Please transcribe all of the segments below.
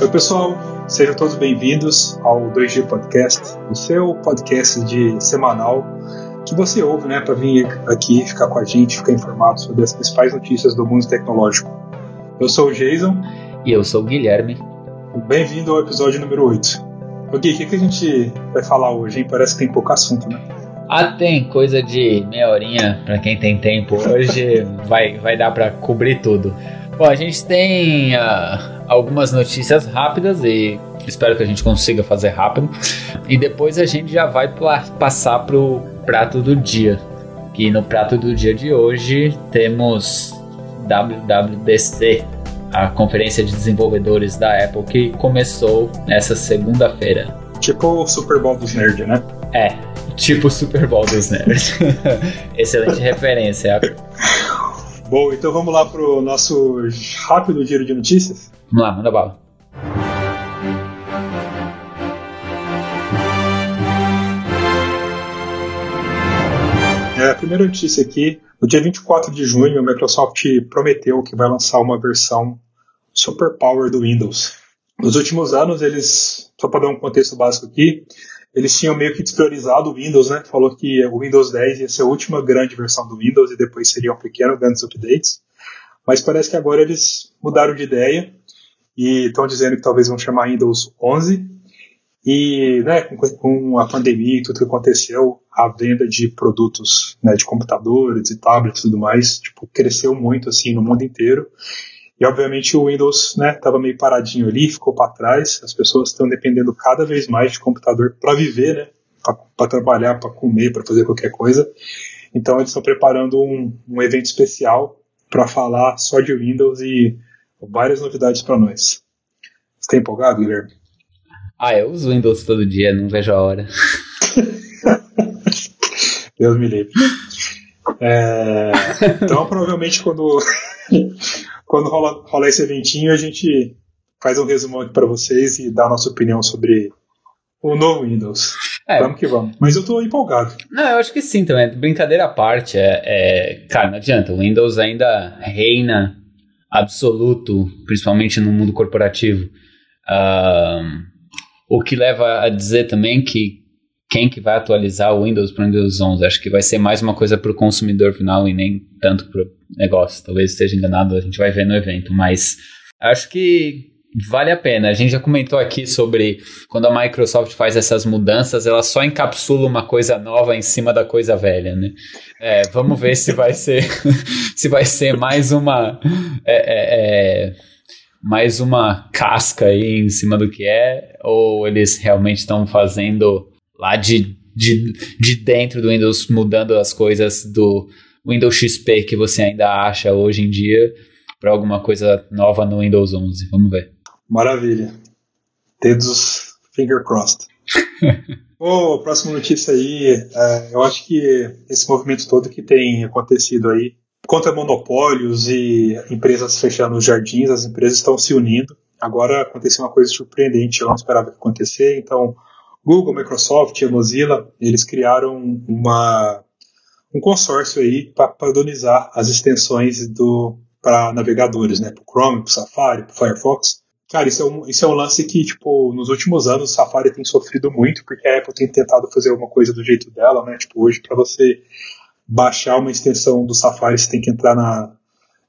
Oi, pessoal, sejam todos bem-vindos ao 2G Podcast, o seu podcast de semanal que você ouve, né, para vir aqui ficar com a gente, ficar informado sobre as principais notícias do mundo tecnológico. Eu sou o Jason. E eu sou o Guilherme. Bem-vindo ao episódio número 8. Ok, o que, que a gente vai falar hoje, hein? Parece que tem pouco assunto, né? Ah, tem coisa de meia horinha para quem tem tempo. Hoje vai, vai dar para cobrir tudo. Bom, a gente tem uh, algumas notícias rápidas e espero que a gente consiga fazer rápido. E depois a gente já vai passar pro prato do dia. Que no prato do dia de hoje temos WWDC, a conferência de desenvolvedores da Apple que começou nessa segunda-feira. Tipo o Super Bowl dos Nerds, né? É, tipo o Super Bowl dos Nerds. Excelente referência. Bom, então vamos lá pro nosso rápido giro de notícias? Vamos lá, manda bala. É, a primeira notícia aqui, no dia 24 de junho, a Microsoft prometeu que vai lançar uma versão super power do Windows. Nos últimos anos, eles, só para dar um contexto básico aqui, eles tinham meio que despriorizado o Windows, né? Falou que o Windows 10 ia ser a última grande versão do Windows e depois seriam pequenos grandes updates. Mas parece que agora eles mudaram de ideia e estão dizendo que talvez vão chamar Windows 11 e né, com, a pandemia e tudo que aconteceu, a venda de produtos né, de computadores e tablets e tudo mais tipo, cresceu muito assim no mundo inteiro. E obviamente o Windows estava né, meio paradinho ali, ficou para trás. As pessoas estão dependendo cada vez mais de computador para viver, né, para trabalhar, para comer, para fazer qualquer coisa. Então eles estão preparando um, um evento especial para falar só de Windows e várias novidades para nós. Você está empolgado, Guilherme? Ah, eu uso Windows todo dia, não vejo a hora. Deus me livre. É, então, provavelmente, quando, quando rola, rola esse eventinho, a gente faz um resumo aqui para vocês e dá a nossa opinião sobre o novo Windows. É. Vamos que vamos. Mas eu tô empolgado. Não, eu acho que sim também. Brincadeira à parte. É, é, cara, não adianta. O Windows ainda reina absoluto, principalmente no mundo corporativo. O que leva a dizer também que quem que vai atualizar o Windows para o Windows 11? Acho que vai ser mais uma coisa para o consumidor final e nem tanto para o negócio. Talvez esteja enganado, a gente vai ver no evento, mas acho que vale a pena. A gente já comentou aqui sobre quando a Microsoft faz essas mudanças, ela só encapsula uma coisa nova em cima da coisa velha, né? É, vamos ver se vai ser se vai ser mais uma é, é, é mais uma casca aí em cima do que é, ou eles realmente estão fazendo lá de, de, de dentro do Windows, mudando as coisas do Windows XP que você ainda acha hoje em dia para alguma coisa nova no Windows 11. Vamos ver. Maravilha. Dedos finger crossed. oh, próxima notícia aí, é, eu acho que esse movimento todo que tem acontecido aí contra monopólios e empresas fechando os jardins, as empresas estão se unindo. Agora aconteceu uma coisa surpreendente, eu não esperava que acontecer. Então, Google, Microsoft e Mozilla, eles criaram uma, um consórcio aí para padronizar as extensões do para navegadores, né, para o Chrome, para o Safari, para o Firefox. Cara, isso é, um, isso é um lance que, tipo, nos últimos anos o Safari tem sofrido muito, porque a Apple tem tentado fazer alguma coisa do jeito dela, né? Tipo, hoje, para você baixar uma extensão do Safari, você tem que entrar na,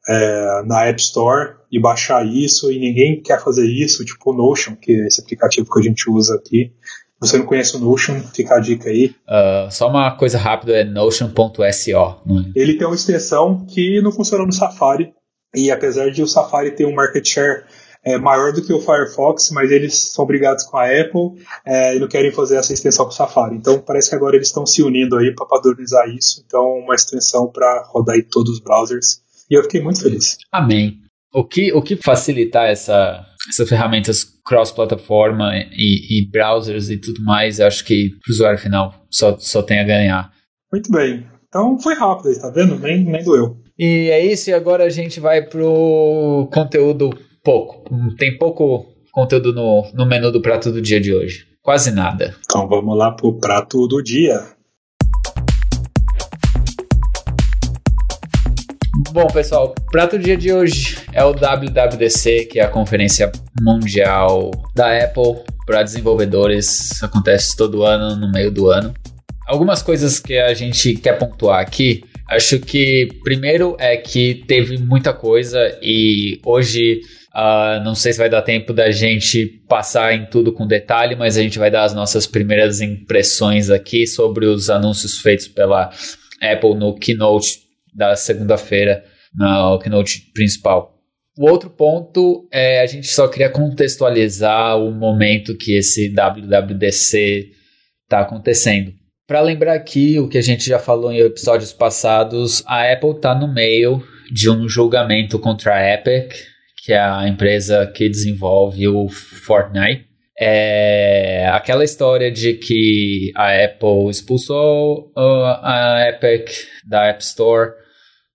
é, na App Store e baixar isso, e ninguém quer fazer isso, tipo o Notion, que é esse aplicativo que a gente usa aqui. Se você não conhece o Notion, fica a dica aí. Uh, só uma coisa rápida, é notion.so. É? Ele tem uma extensão que não funciona no Safari, e apesar de o Safari ter um market share é, maior do que o Firefox, mas eles são brigados com a Apple é, e não querem fazer essa extensão com o Safari. Então parece que agora eles estão se unindo aí para padronizar isso. Então uma extensão para rodar em todos os browsers. E eu fiquei muito feliz. Amém. O que, o que facilitar essa, essas ferramentas cross-plataforma e, e, browsers e tudo mais, acho que para o usuário final só, só tem a ganhar. Muito bem. Então foi rápido aí, tá vendo? Nem, nem doeu. E é isso, e agora a gente vai pro conteúdo pouco. Tem pouco conteúdo no, no menu do prato do dia de hoje. Quase nada. Então vamos lá pro prato do dia. Bom, pessoal, o prato do dia de hoje é o WWDC, que é a conferência mundial da Apple para desenvolvedores. Acontece todo ano, no meio do ano. Algumas coisas que a gente quer pontuar aqui. Acho que primeiro é que teve muita coisa e hoje Uh, não sei se vai dar tempo da gente passar em tudo com detalhe, mas a gente vai dar as nossas primeiras impressões aqui sobre os anúncios feitos pela Apple no keynote da segunda-feira, no keynote principal. O outro ponto é a gente só queria contextualizar o momento que esse WWDC está acontecendo. Para lembrar aqui o que a gente já falou em episódios passados, a Apple está no meio de um julgamento contra a Epic, que é a empresa que desenvolve o Fortnite. É aquela história de que a Apple expulsou a Epic da App Store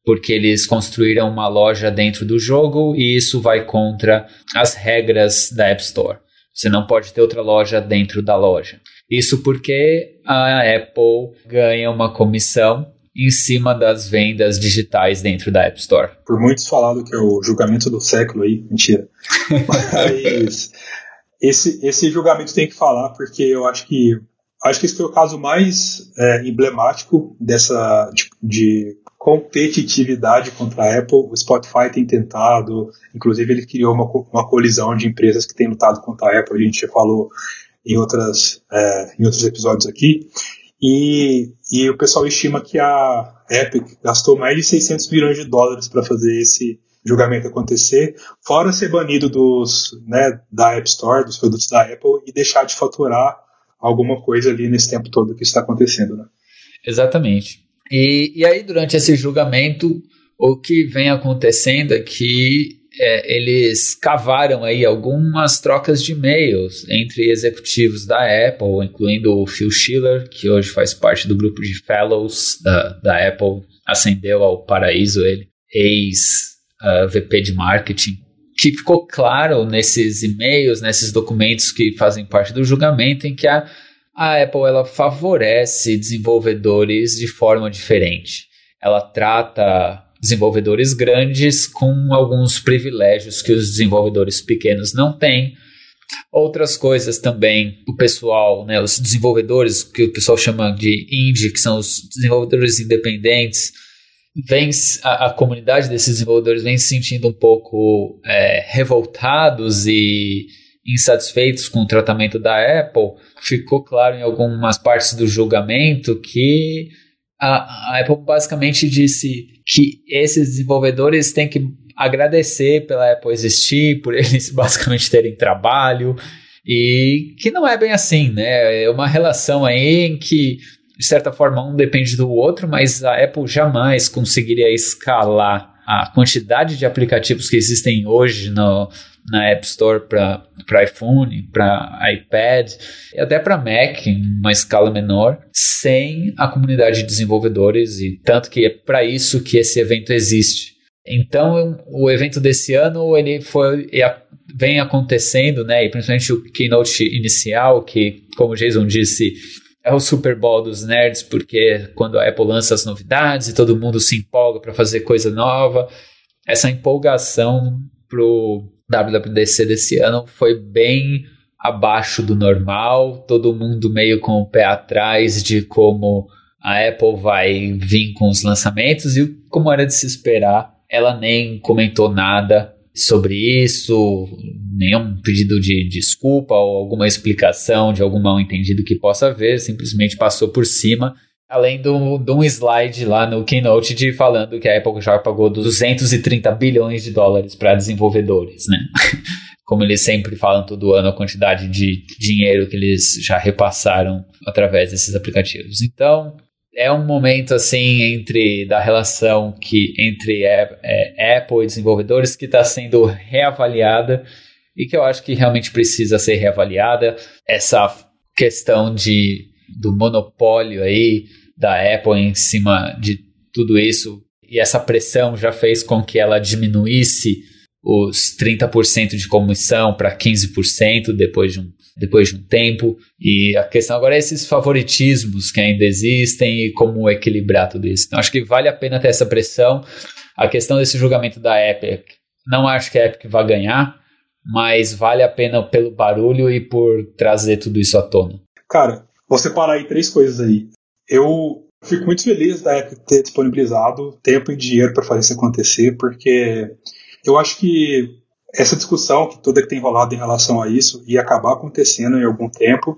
porque eles construíram uma loja dentro do jogo e isso vai contra as regras da App Store. Você não pode ter outra loja dentro da loja. Isso porque a Apple ganha uma comissão em cima das vendas digitais dentro da App Store. Por muitos falado que é o julgamento do século aí, mentira. Mas esse, esse julgamento tem que falar porque eu acho que acho que esse foi o caso mais é, emblemático dessa de, de, competitividade contra a Apple. O Spotify tem tentado, inclusive ele criou uma, uma colisão de empresas que têm lutado contra a Apple. A gente já falou em outras é, em outros episódios aqui. E, e o pessoal estima que a Epic gastou mais de 600 milhões de dólares para fazer esse julgamento acontecer, fora ser banido dos, né, da App Store, dos produtos da Apple e deixar de faturar alguma coisa ali nesse tempo todo que está acontecendo. Né? Exatamente. E, e aí, durante esse julgamento, o que vem acontecendo é que é, eles cavaram aí algumas trocas de e-mails entre executivos da Apple, incluindo o Phil Schiller, que hoje faz parte do grupo de fellows da, da Apple, ascendeu ao paraíso ele, ex-VP uh, de marketing, que ficou claro nesses e-mails, nesses documentos que fazem parte do julgamento, em que a, a Apple ela favorece desenvolvedores de forma diferente. Ela trata desenvolvedores grandes com alguns privilégios que os desenvolvedores pequenos não têm. Outras coisas também, o pessoal, né, os desenvolvedores, que o pessoal chama de indie, que são os desenvolvedores independentes, vem, a, a comunidade desses desenvolvedores vem se sentindo um pouco é, revoltados e insatisfeitos com o tratamento da Apple. Ficou claro em algumas partes do julgamento que a, a Apple basicamente disse que esses desenvolvedores têm que agradecer pela Apple existir, por eles basicamente terem trabalho, e que não é bem assim, né? É uma relação aí em que, de certa forma, um depende do outro, mas a Apple jamais conseguiria escalar a quantidade de aplicativos que existem hoje no, na App Store para iPhone, para iPad e até para Mac em uma escala menor, sem a comunidade de desenvolvedores e tanto que é para isso que esse evento existe. Então, o evento desse ano ele foi vem acontecendo, né? E principalmente o keynote inicial, que, como o Jason disse, é o Super Bowl dos nerds, porque quando a Apple lança as novidades e todo mundo se empolga para fazer coisa nova, essa empolgação pro WWDC desse ano foi bem abaixo do normal, todo mundo meio com o pé atrás de como a Apple vai vir com os lançamentos e como era de se esperar, ela nem comentou nada sobre isso, nenhum pedido de desculpa ou alguma explicação de algum mal entendido que possa haver, simplesmente passou por cima Além de um slide lá no Keynote de falando que a Apple já pagou 230 bilhões de dólares para desenvolvedores, né? Como eles sempre falam todo ano, a quantidade de dinheiro que eles já repassaram através desses aplicativos. Então, é um momento assim entre da relação que entre é, é, Apple e desenvolvedores que está sendo reavaliada e que eu acho que realmente precisa ser reavaliada. Essa questão de do monopólio aí da Apple em cima de tudo isso. E essa pressão já fez com que ela diminuísse os 30% de comissão para 15% depois de, um, depois de um tempo. E a questão agora é esses favoritismos que ainda existem e como equilibrar tudo isso. Então acho que vale a pena ter essa pressão, a questão desse julgamento da Epic, não acho que a Epic vai ganhar, mas vale a pena pelo barulho e por trazer tudo isso à tona. Cara, vou separar aí três coisas aí. Eu fico muito feliz da Epic ter disponibilizado tempo e dinheiro para fazer isso acontecer, porque eu acho que essa discussão que toda que tem rolado em relação a isso ia acabar acontecendo em algum tempo,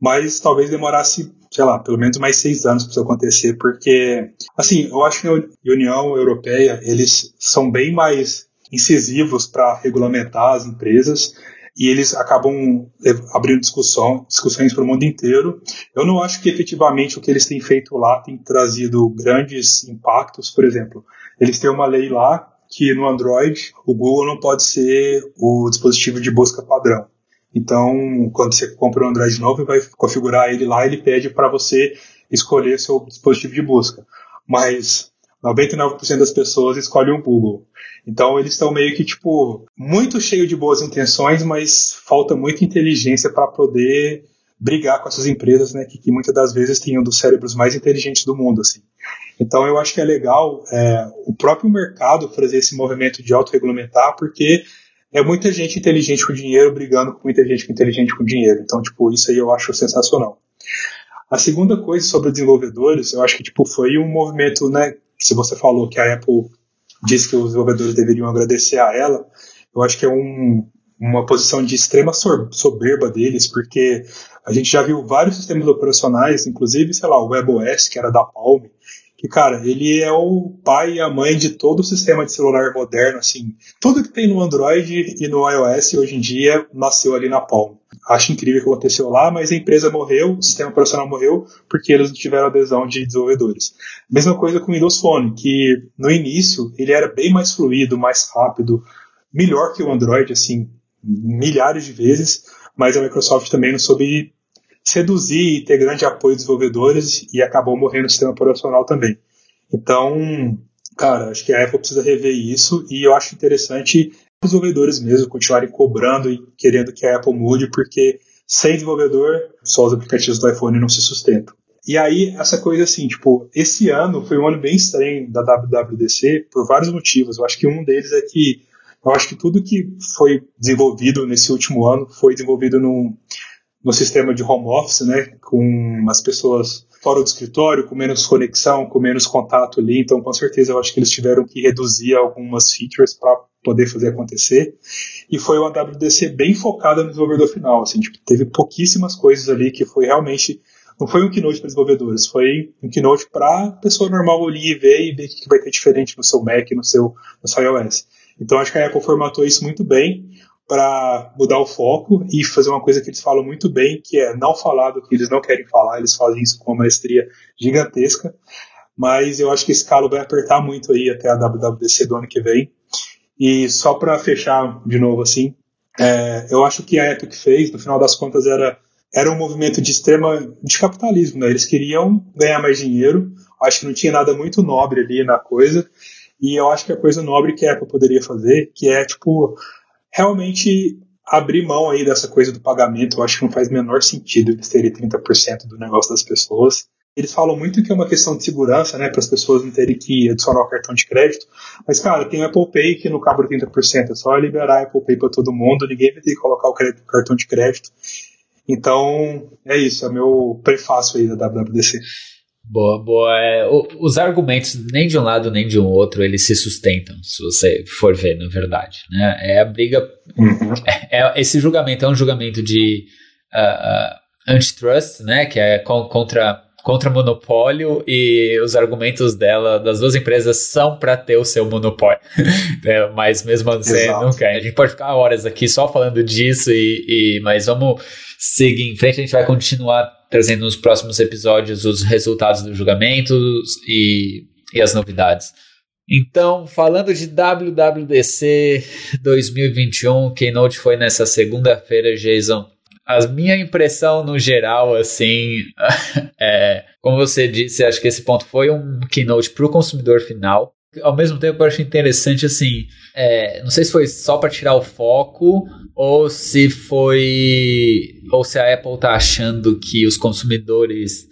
mas talvez demorasse, sei lá, pelo menos mais seis anos para isso acontecer, porque, assim, eu acho que a União Europeia, eles são bem mais incisivos para regulamentar as empresas e eles acabam abrindo discussão, discussões para o mundo inteiro. Eu não acho que efetivamente o que eles têm feito lá tem trazido grandes impactos. Por exemplo, eles têm uma lei lá que no Android o Google não pode ser o dispositivo de busca padrão. Então, quando você compra um Android novo e vai configurar ele lá, ele pede para você escolher seu dispositivo de busca. Mas 99% das pessoas escolhem o Google. Então eles estão meio que tipo muito cheio de boas intenções, mas falta muita inteligência para poder brigar com essas empresas, né, que, que, muitas das vezes têm um dos cérebros mais inteligentes do mundo, assim. Então eu acho que é legal é, o próprio mercado fazer esse movimento de autorregulamentar, porque é muita gente inteligente com dinheiro brigando com muita gente inteligente com dinheiro. Então, tipo, isso aí eu acho sensacional. A segunda coisa sobre desenvolvedores, eu acho que tipo foi um movimento, né, se você falou que a Apple disse que os desenvolvedores deveriam agradecer a ela, eu acho que é um, uma posição de extrema soberba deles, porque a gente já viu vários sistemas operacionais, inclusive, sei lá, o WebOS, que era da Palm, que, cara, ele é o pai e a mãe de todo o sistema de celular moderno, assim. Tudo que tem no Android e no iOS hoje em dia nasceu ali na Palm. Acho incrível o que aconteceu lá, mas a empresa morreu, o sistema operacional morreu, porque eles não tiveram adesão de desenvolvedores. Mesma coisa com o Windows Phone, que no início ele era bem mais fluido, mais rápido, melhor que o Android, assim, milhares de vezes, mas a Microsoft também não soube seduzir e ter grande apoio dos desenvolvedores e acabou morrendo no sistema operacional também. Então, cara, acho que a Apple precisa rever isso e eu acho interessante os desenvolvedores mesmo continuarem cobrando e querendo que a Apple mude, porque sem desenvolvedor, só os aplicativos do iPhone não se sustentam. E aí, essa coisa assim, tipo, esse ano foi um ano bem estranho da WWDC por vários motivos. Eu acho que um deles é que eu acho que tudo que foi desenvolvido nesse último ano foi desenvolvido no, no sistema de home office, né, com as pessoas fora do escritório, com menos conexão, com menos contato ali. Então, com certeza, eu acho que eles tiveram que reduzir algumas features para poder fazer acontecer. E foi uma WDC bem focada no desenvolvedor final. Assim, tipo, teve pouquíssimas coisas ali que foi realmente não foi um keynote para desenvolvedores, foi um keynote para pessoa normal olhar e ver e ver o que vai ter diferente no seu Mac, no seu, no seu iOS. Então acho que a Apple formatou isso muito bem para mudar o foco e fazer uma coisa que eles falam muito bem, que é não falar do que eles não querem falar, eles fazem isso com uma maestria gigantesca. Mas eu acho que esse calo vai apertar muito aí até a WWDC do ano que vem. E só para fechar de novo assim, é, eu acho que a Epic fez, no final das contas, era, era um movimento de extrema de capitalismo. Né? Eles queriam ganhar mais dinheiro. Acho que não tinha nada muito nobre ali na coisa. E eu acho que a coisa nobre que a Apple poderia fazer, que é, tipo, realmente abrir mão aí dessa coisa do pagamento, eu acho que não faz menor sentido eles terem 30% do negócio das pessoas. Eles falam muito que é uma questão de segurança, né, para as pessoas não terem que adicionar o cartão de crédito. Mas, cara, tem o Apple Pay que não cabe 30%, é só liberar Apple Pay para todo mundo, ninguém vai ter que colocar o cartão de crédito. Então, é isso, é meu prefácio aí da WWDC. Boa, boa. É, os argumentos nem de um lado nem de um outro eles se sustentam, se você for ver, na verdade. Né? É a briga. Uhum. É, é, esse julgamento é um julgamento de uh, uh, antitrust, né? Que é contra contra monopólio e os argumentos dela, das duas empresas, são para ter o seu monopólio. é, mas mesmo assim, não quer. A gente pode ficar horas aqui só falando disso, e, e, mas vamos seguir em frente. A gente vai continuar trazendo nos próximos episódios os resultados dos julgamentos e, e as novidades. Então, falando de WWDC 2021, Keynote foi nessa segunda-feira, Jason a minha impressão no geral, assim, é, como você disse, acho que esse ponto foi um keynote para o consumidor final. Ao mesmo tempo, eu acho interessante, assim, é, não sei se foi só para tirar o foco ou se foi. ou se a Apple tá achando que os consumidores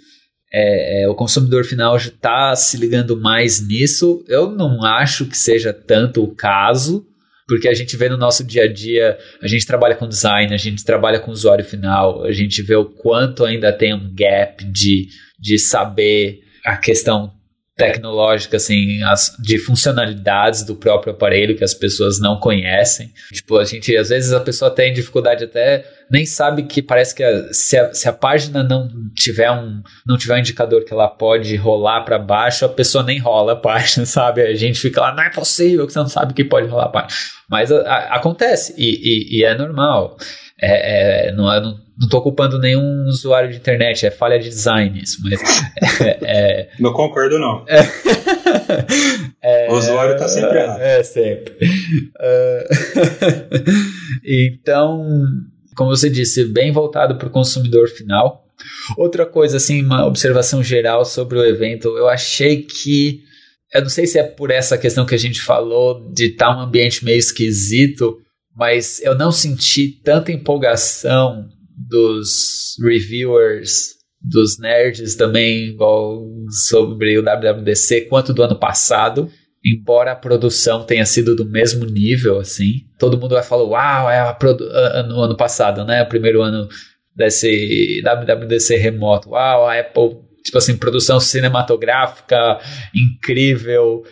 é, é, o consumidor final já está se ligando mais nisso. Eu não acho que seja tanto o caso, porque a gente vê no nosso dia a dia, a gente trabalha com design, a gente trabalha com usuário final, a gente vê o quanto ainda tem um gap de, de saber a questão tecnológica, assim, as, de funcionalidades do próprio aparelho que as pessoas não conhecem. Tipo, a gente, às vezes a pessoa tem dificuldade até, nem sabe que parece que a, se, a, se a página não tiver um, não tiver um indicador que ela pode rolar para baixo, a pessoa nem rola a página, sabe? A gente fica lá, não é possível que você não sabe que pode rolar a página. Mas a, acontece e, e, e, é normal. É, é, não, não não estou culpando nenhum usuário de internet, é falha de design isso, mas... É, é, não concordo, não. É, o usuário está sempre errado. É, sempre. Então, como você disse, bem voltado para o consumidor final. Outra coisa, assim, uma observação geral sobre o evento, eu achei que eu não sei se é por essa questão que a gente falou de estar tá um ambiente meio esquisito, mas eu não senti tanta empolgação dos reviewers, dos nerds também, igual sobre o WWDC, quanto do ano passado. Embora a produção tenha sido do mesmo nível, assim, todo mundo vai falar, uau, é a no ano passado, né? O primeiro ano desse WWDC remoto. Uau, a Apple, tipo assim, produção cinematográfica incrível,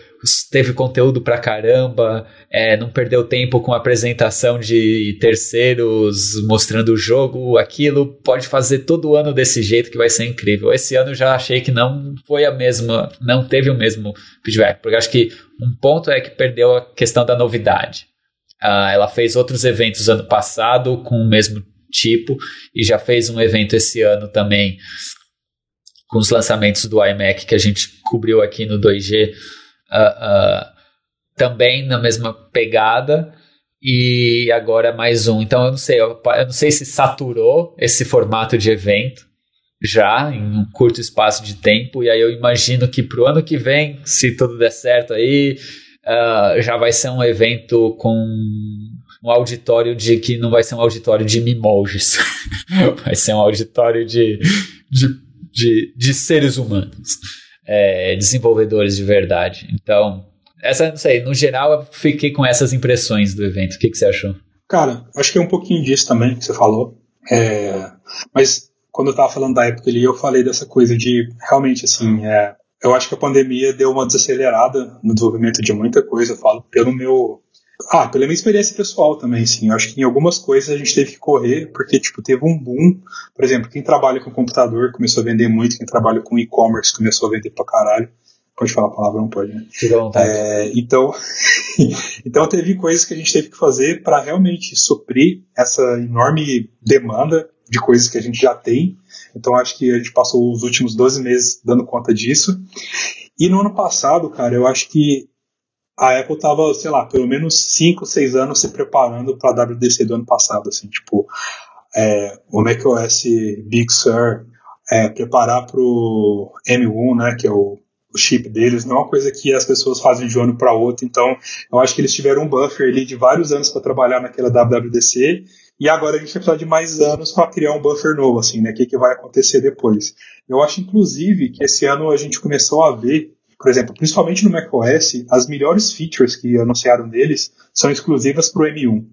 teve conteúdo pra caramba, é, não perdeu tempo com apresentação de terceiros mostrando o jogo, aquilo, pode fazer todo ano desse jeito que vai ser incrível. Esse ano eu já achei que não foi a mesma, não teve o mesmo feedback, porque acho que um ponto é que perdeu a questão da novidade. Uh, ela fez outros eventos ano passado com o mesmo tipo e já fez um evento esse ano também com os lançamentos do iMac que a gente cobriu aqui no 2G uh, também na mesma pegada e agora mais um. Então eu não sei, eu, eu, não sei se saturou esse formato de evento já em um curto espaço de tempo e aí eu imagino que para o ano que vem, se tudo der certo aí, uh, já vai ser um evento com um auditório de que não vai ser um auditório de mimojis, vai ser um auditório de, de, de, de seres humanos é, desenvolvedores de verdade. Então, essa, não sei, no geral eu fiquei com essas impressões do evento. O que, que você achou? Cara, acho que é um pouquinho disso também que você falou. É, mas quando eu tava falando da época ali, eu falei dessa coisa de realmente assim, é, eu acho que a pandemia deu uma desacelerada no desenvolvimento de muita coisa. Eu falo pelo meu ah, pela minha experiência pessoal também, sim. Eu acho que em algumas coisas a gente teve que correr, porque, tipo, teve um boom. Por exemplo, quem trabalha com computador começou a vender muito, quem trabalha com e-commerce começou a vender pra caralho. Pode falar a palavra, não pode, né? É, então, então teve coisas que a gente teve que fazer para realmente suprir essa enorme demanda de coisas que a gente já tem. Então acho que a gente passou os últimos 12 meses dando conta disso. E no ano passado, cara, eu acho que a Apple tava, sei lá, pelo menos 5, 6 anos se preparando para a WDC do ano passado, assim, tipo, é, o macOS Big Sur, é, preparar para o M1, né, que é o, o, chip deles, não é uma coisa que as pessoas fazem de um ano para outro, então eu acho que eles tiveram um buffer ali de vários anos para trabalhar naquela WWDC, e agora a gente vai precisar de mais anos para criar um buffer novo, assim, né, o que, que vai acontecer depois. Eu acho, inclusive, que esse ano a gente começou a ver por exemplo, principalmente no macOS, as melhores features que anunciaram deles são exclusivas para o M1.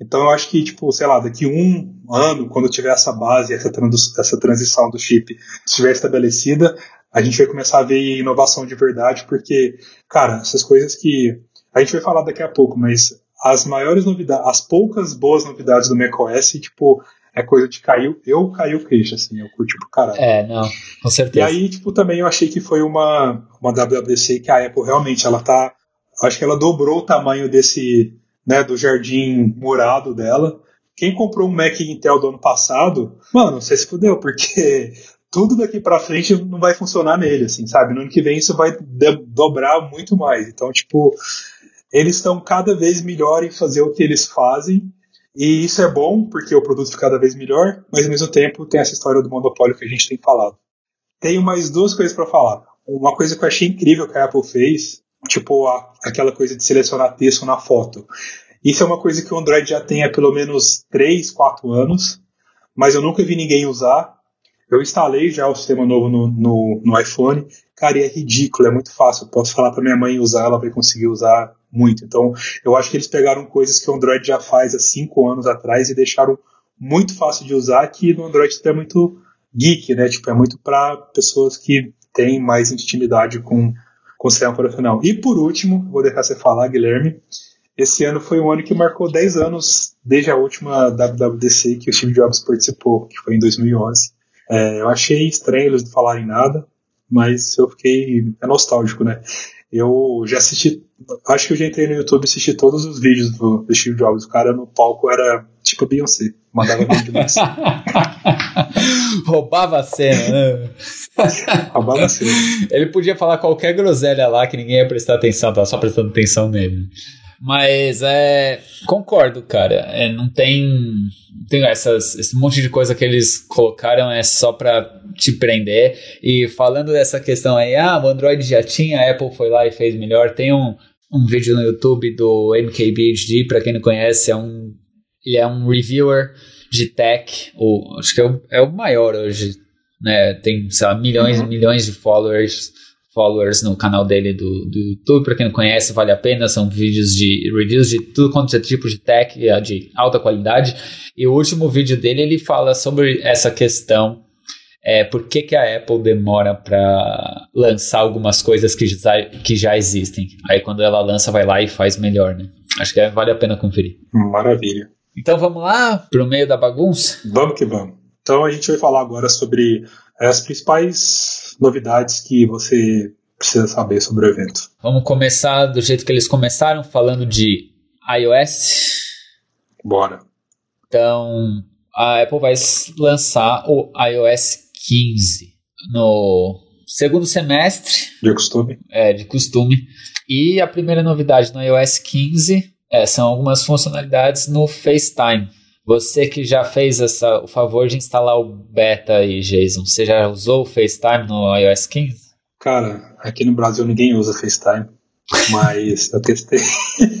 Então eu acho que, tipo, sei lá, daqui um ano, quando tiver essa base, essa, essa transição do chip estiver estabelecida, a gente vai começar a ver inovação de verdade, porque, cara, essas coisas que a gente vai falar daqui a pouco, mas as maiores novidades, as poucas boas novidades do macOS, tipo, é coisa de caiu, eu caí o queixo, assim, eu curti pro caralho. É, não, com certeza. E aí, tipo, também eu achei que foi uma, uma WWDC que a Apple realmente, ela tá, acho que ela dobrou o tamanho desse, né, do jardim murado dela. Quem comprou um Mac Intel do ano passado, mano, você se fudeu, porque tudo daqui para frente não vai funcionar nele, assim, sabe? No ano que vem isso vai dobrar muito mais. Então, tipo, eles estão cada vez melhor em fazer o que eles fazem e isso é bom porque o produto fica cada vez melhor, mas ao mesmo tempo tem essa história do monopólio que a gente tem falado. Tenho mais duas coisas para falar. Uma coisa que eu achei incrível que a Apple fez, tipo a, aquela coisa de selecionar texto na foto. Isso é uma coisa que o Android já tem há pelo menos 3, 4 anos, mas eu nunca vi ninguém usar. Eu instalei já o sistema novo no, no, no iPhone, cara, e é ridículo, é muito fácil. Eu posso falar para minha mãe usar, ela vai conseguir usar muito. Então, eu acho que eles pegaram coisas que o Android já faz há cinco anos atrás e deixaram muito fácil de usar, que no Android é muito geek, né? Tipo, é muito para pessoas que têm mais intimidade com, com o sistema operacional. E por último, vou deixar você falar, Guilherme, esse ano foi um ano que marcou 10 anos desde a última WWDC que o Steve Jobs participou, que foi em 2011. É, eu achei estranho eles não falarem nada, mas eu fiquei é nostálgico, né? Eu já assisti, acho que eu já entrei no YouTube e assisti todos os vídeos do, do Steve Jobs. O cara no palco era tipo Beyoncé, mandava vídeo demais. Roubava a cena, né? Roubava a cena. Ele podia falar qualquer groselha lá que ninguém ia prestar atenção, tava só prestando atenção nele. Mas é. Concordo, cara. É, não tem. Tem essas, esse monte de coisa que eles colocaram é só pra te prender. E falando dessa questão aí, ah, o Android já tinha, a Apple foi lá e fez melhor. Tem um, um vídeo no YouTube do MKBHD, pra quem não conhece, é um. Ele é um reviewer de tech, o, acho que é o, é o maior hoje, né? Tem, sei lá, milhões e uhum. milhões de followers followers no canal dele do, do YouTube. Para quem não conhece, vale a pena. São vídeos de reviews de tudo quanto é tipo de tech de alta qualidade. E o último vídeo dele ele fala sobre essa questão. É, por que, que a Apple demora para lançar algumas coisas que já, que já existem? Aí quando ela lança, vai lá e faz melhor, né? Acho que vale a pena conferir. Maravilha. Então vamos lá pro meio da bagunça? Vamos que vamos. Então a gente vai falar agora sobre as principais novidades que você precisa saber sobre o evento. Vamos começar do jeito que eles começaram, falando de iOS. Bora. Então, a Apple vai lançar o iOS 15 no segundo semestre. De costume. É, de costume. E a primeira novidade no iOS 15 é, são algumas funcionalidades no FaceTime. Você que já fez essa, o favor de instalar o beta aí, Jason, você já usou o FaceTime no iOS 15? Cara, aqui no Brasil ninguém usa FaceTime, mas eu testei.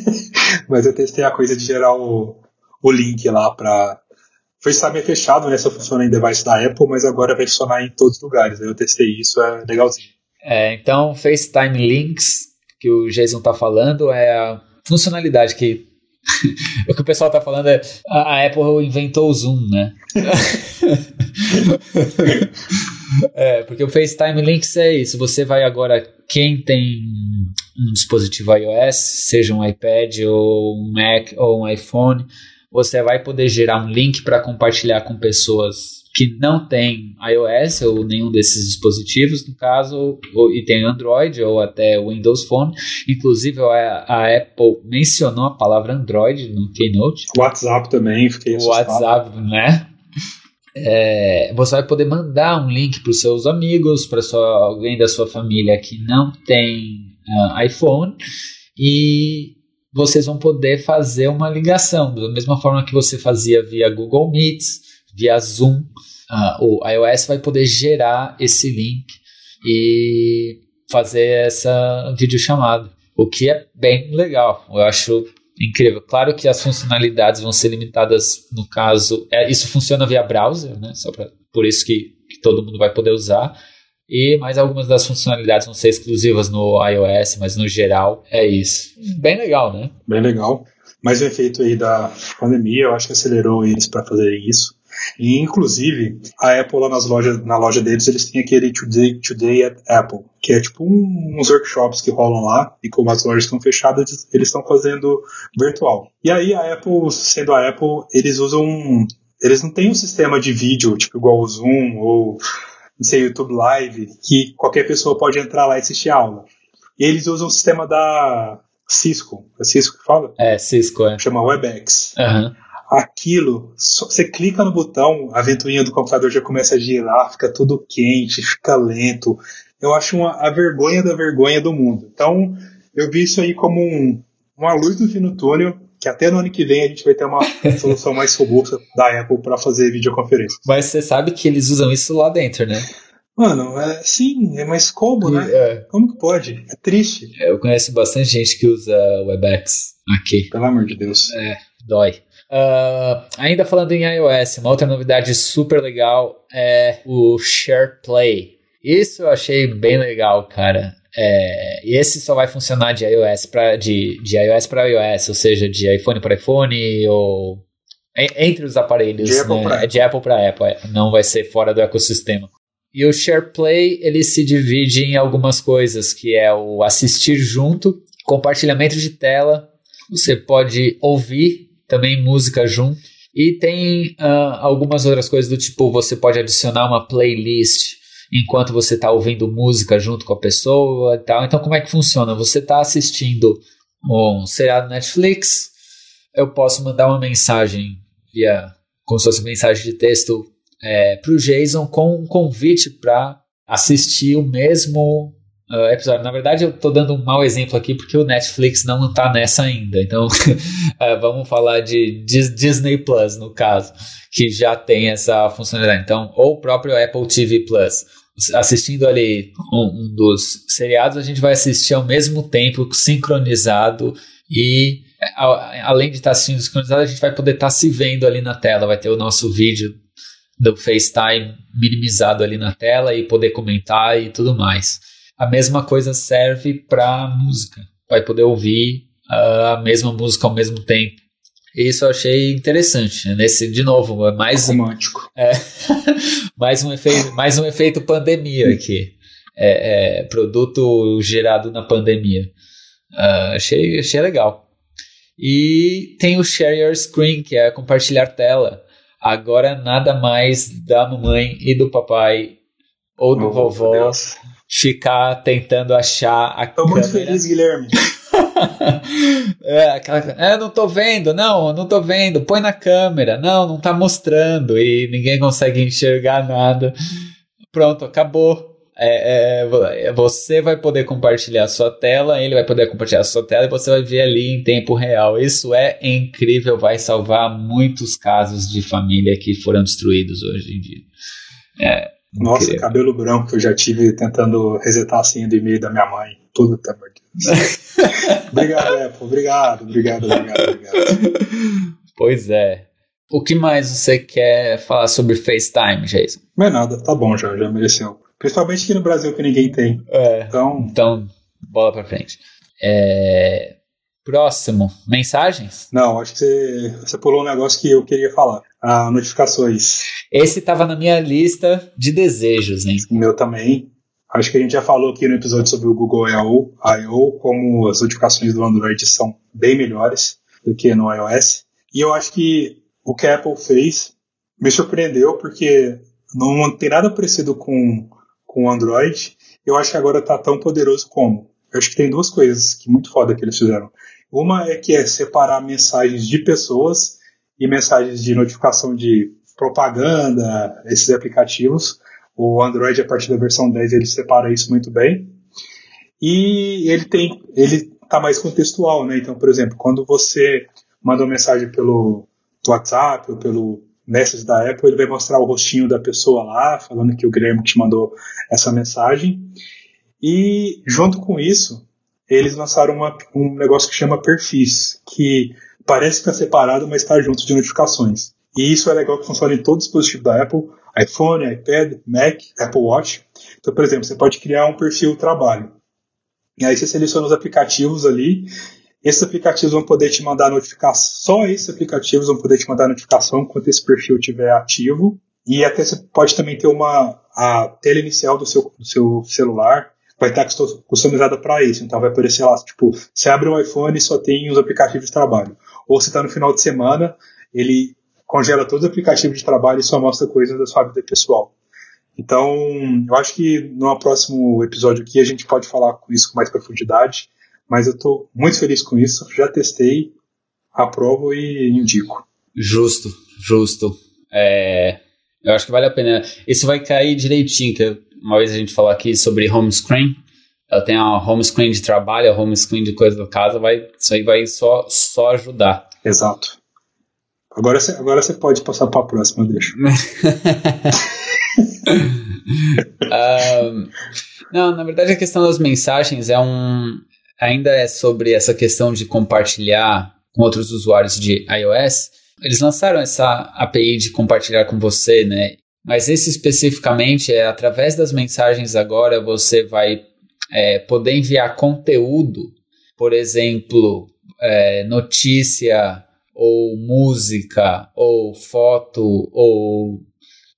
mas eu testei a coisa de gerar o, o link lá para FaceTime é fechado, né? Só funciona em device da Apple, mas agora vai funcionar em todos os lugares. Eu testei isso, é legalzinho. É, então, FaceTime Links, que o Jason tá falando, é a funcionalidade que o que o pessoal tá falando é a, Apple inventou o Zoom, né? é, porque o FaceTime Links é isso. Você vai agora, quem tem um dispositivo iOS, seja um iPad ou um Mac ou um iPhone, você vai poder gerar um link para compartilhar com pessoas que não tem iOS ou nenhum desses dispositivos, no caso, ou, e tem Android ou até Windows Phone. Inclusive, a, a Apple mencionou a palavra Android no Keynote. WhatsApp também, fiquei O WhatsApp, né? É, você vai poder mandar um link para os seus amigos, para alguém da sua família que não tem uh, iPhone e vocês vão poder fazer uma ligação da mesma forma que você fazia via Google Meets, via Zoom, uh, o iOS vai poder gerar esse link e fazer essa videochamada, o que é bem legal. Eu acho incrível. Claro que as funcionalidades vão ser limitadas no caso. É, isso funciona via browser, né? Só pra, por isso que, que todo mundo vai poder usar. E mais algumas das funcionalidades vão ser exclusivas no iOS, mas no geral é isso. Bem legal, né? Bem legal. Mas o efeito aí da pandemia, eu acho que acelerou eles para fazerem isso. E, inclusive, a Apple lá nas lojas, na loja deles, eles têm aquele Today, Today at Apple, que é tipo um, uns workshops que rolam lá, e como as lojas estão fechadas, eles estão fazendo virtual. E aí a Apple, sendo a Apple, eles usam. Eles não têm um sistema de vídeo, tipo igual o Zoom ou não sei, YouTube Live, que qualquer pessoa pode entrar lá e assistir a aula. E eles usam o sistema da Cisco. É Cisco que fala? É, Cisco, é. Chama WebEx. Uhum aquilo, você clica no botão, a ventoinha do computador já começa a girar, fica tudo quente, fica lento. Eu acho uma, a vergonha da vergonha do mundo. Então, eu vi isso aí como um, uma luz no fim do túnel, que até no ano que vem a gente vai ter uma solução mais robusta da Apple para fazer videoconferência. Mas você sabe que eles usam isso lá dentro, né? Mano, é, sim, é mais como, né? É. Como que pode? É triste. É, eu conheço bastante gente que usa WebEx aqui. Pelo amor de Deus. É, dói. Uh, ainda falando em iOS, uma outra novidade super legal é o SharePlay. Isso eu achei bem legal, cara. É, e esse só vai funcionar de iOS para de, de iOS para iOS, ou seja, de iPhone para iPhone ou entre os aparelhos, de Apple né? de Apple para Apple, é, não vai ser fora do ecossistema. E o SharePlay ele se divide em algumas coisas, que é o assistir junto, compartilhamento de tela, você pode ouvir também música junto. E tem uh, algumas outras coisas do tipo, você pode adicionar uma playlist enquanto você está ouvindo música junto com a pessoa e tal. Então, como é que funciona? Você está assistindo um seriado Netflix, eu posso mandar uma mensagem via, como se fosse mensagem de texto é, para o Jason com um convite para assistir o mesmo uh, episódio. Na verdade, eu estou dando um mau exemplo aqui porque o Netflix não está nessa ainda. Então, uh, vamos falar de Disney Plus, no caso, que já tem essa funcionalidade. Então, ou o próprio Apple TV Plus. Assistindo ali um, um dos seriados, a gente vai assistir ao mesmo tempo, sincronizado e além de estar assistindo sincronizado, a gente vai poder estar se vendo ali na tela, vai ter o nosso vídeo do FaceTime minimizado ali na tela e poder comentar e tudo mais. A mesma coisa serve para música. Vai poder ouvir uh, a mesma música ao mesmo tempo. Isso eu achei interessante. Né? Nesse, de novo, é mais romântico. É, mais um efeito, mais um efeito pandemia aqui. É, é, produto gerado na pandemia. Uh, achei, achei legal. E tem o Share Your Screen, que é compartilhar tela. Agora nada mais da mamãe e do papai ou do oh, vovó ficar tentando achar a Tô câmera. muito feliz, Guilherme. é, aquela, é, não tô vendo, não, não tô vendo, põe na câmera, não, não tá mostrando e ninguém consegue enxergar nada. Pronto, acabou. É, é, você vai poder compartilhar a sua tela, ele vai poder compartilhar a sua tela e você vai ver ali em tempo real. Isso é incrível, vai salvar muitos casos de família que foram destruídos hoje em dia. É, nossa, incrível. cabelo branco que eu já tive tentando resetar a senha do e-mail da minha mãe. Tudo tá Obrigado, Apple. Obrigado, obrigado, obrigado, obrigado. Pois é. O que mais você quer falar sobre FaceTime, Jason? Não é nada, tá bom já, já mereceu. Principalmente aqui no Brasil que ninguém tem. É, então... então, bola pra frente. É... Próximo, mensagens? Não, acho que você, você pulou um negócio que eu queria falar. Ah, notificações. Esse estava na minha lista de desejos, hein? O meu também. Acho que a gente já falou aqui no episódio sobre o Google I.O., como as notificações do Android são bem melhores do que no iOS. E eu acho que o que a Apple fez me surpreendeu, porque não tem nada parecido com com o Android, eu acho que agora está tão poderoso como. Eu acho que tem duas coisas que muito foda que eles fizeram. Uma é que é separar mensagens de pessoas e mensagens de notificação de propaganda, esses aplicativos. O Android, a partir da versão 10, ele separa isso muito bem. E ele tem, ele tá mais contextual, né? Então, por exemplo, quando você manda uma mensagem pelo WhatsApp ou pelo Message da Apple, ele vai mostrar o rostinho da pessoa lá, falando que o Guilherme te mandou essa mensagem. E junto com isso, eles lançaram uma, um negócio que chama perfis, que parece estar separado, mas está junto de notificações. E isso é legal que funciona em todo dispositivo da Apple, iPhone, iPad, Mac, Apple Watch. Então, por exemplo, você pode criar um perfil trabalho. E aí você seleciona os aplicativos ali esses aplicativos vão poder te mandar notificação, só esses aplicativos vão poder te mandar notificação enquanto esse perfil estiver ativo. E até você pode também ter uma a tela inicial do seu, do seu celular vai estar customizada para isso. Então vai aparecer lá, tipo, você abre um iPhone e só tem os aplicativos de trabalho. Ou você está no final de semana, ele congela todos os aplicativos de trabalho e só mostra coisas da sua vida pessoal. Então, eu acho que no próximo episódio aqui a gente pode falar com isso com mais profundidade mas eu estou muito feliz com isso. Já testei, aprovo e indico. Justo, justo. É, eu acho que vale a pena. Isso vai cair direitinho, que uma vez a gente falou aqui sobre home screen. Ela tem a home screen de trabalho, a home screen de coisa da casa, vai, isso aí vai só, só ajudar. Exato. Agora você agora pode passar para a próxima, deixa. um, não, na verdade a questão das mensagens é um, ainda é sobre essa questão de compartilhar com outros usuários de iOS. eles lançaram essa API de compartilhar com você, né? Mas esse especificamente é através das mensagens agora você vai é, poder enviar conteúdo, por exemplo, é, notícia ou música ou foto ou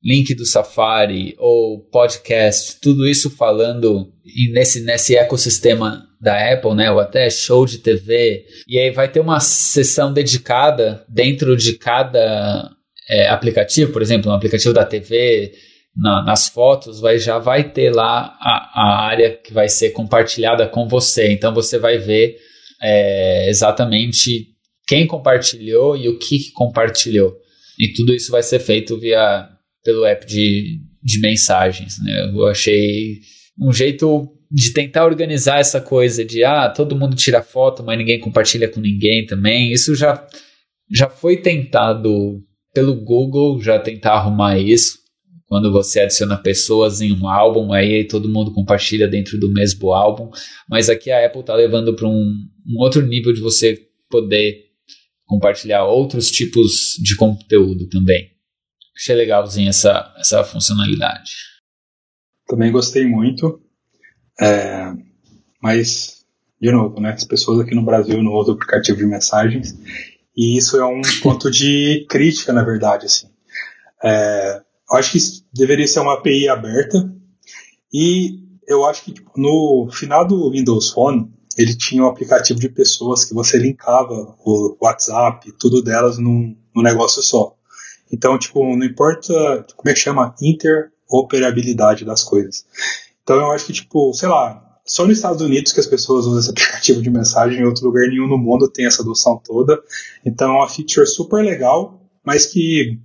link do Safari ou podcast, tudo isso falando nesse, nesse ecossistema da Apple, né, ou até show de TV, e aí vai ter uma sessão dedicada dentro de cada é, aplicativo, por exemplo, no aplicativo da TV, na, nas fotos, vai, já vai ter lá a, a área que vai ser compartilhada com você. Então você vai ver é, exatamente quem compartilhou e o que, compartilhou. E tudo isso vai ser feito via pelo app de, de mensagens. Né? Eu achei um jeito de tentar organizar essa coisa de ah, todo mundo tira foto, mas ninguém compartilha com ninguém também. Isso já, já foi tentado pelo Google, já tentar arrumar isso. Quando você adiciona pessoas em um álbum, aí todo mundo compartilha dentro do mesmo álbum. Mas aqui a Apple está levando para um, um outro nível de você poder compartilhar outros tipos de conteúdo também. Achei legalzinho essa, essa funcionalidade. Também gostei muito. É, mas, de novo, né, as pessoas aqui no Brasil não usam aplicativo de mensagens. E isso é um ponto de crítica, na verdade. Assim. É, eu acho que deveria ser uma API aberta. E eu acho que tipo, no final do Windows Phone, ele tinha um aplicativo de pessoas que você linkava o WhatsApp, tudo delas num, num negócio só. Então, tipo, não importa como é que chama, interoperabilidade das coisas. Então eu acho que, tipo, sei lá, só nos Estados Unidos que as pessoas usam esse aplicativo de mensagem, em outro lugar nenhum no mundo tem essa adoção toda. Então é uma feature super legal, mas que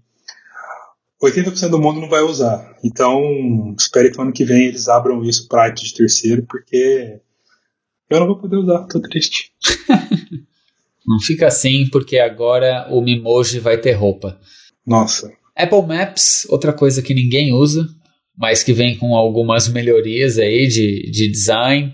80% do mundo não vai usar. Então, espero que no ano que vem eles abram isso para de terceiro, porque eu não vou poder usar, tô triste. não fica assim, porque agora o Mimoji vai ter roupa. Nossa. Apple Maps, outra coisa que ninguém usa, mas que vem com algumas melhorias aí de, de design.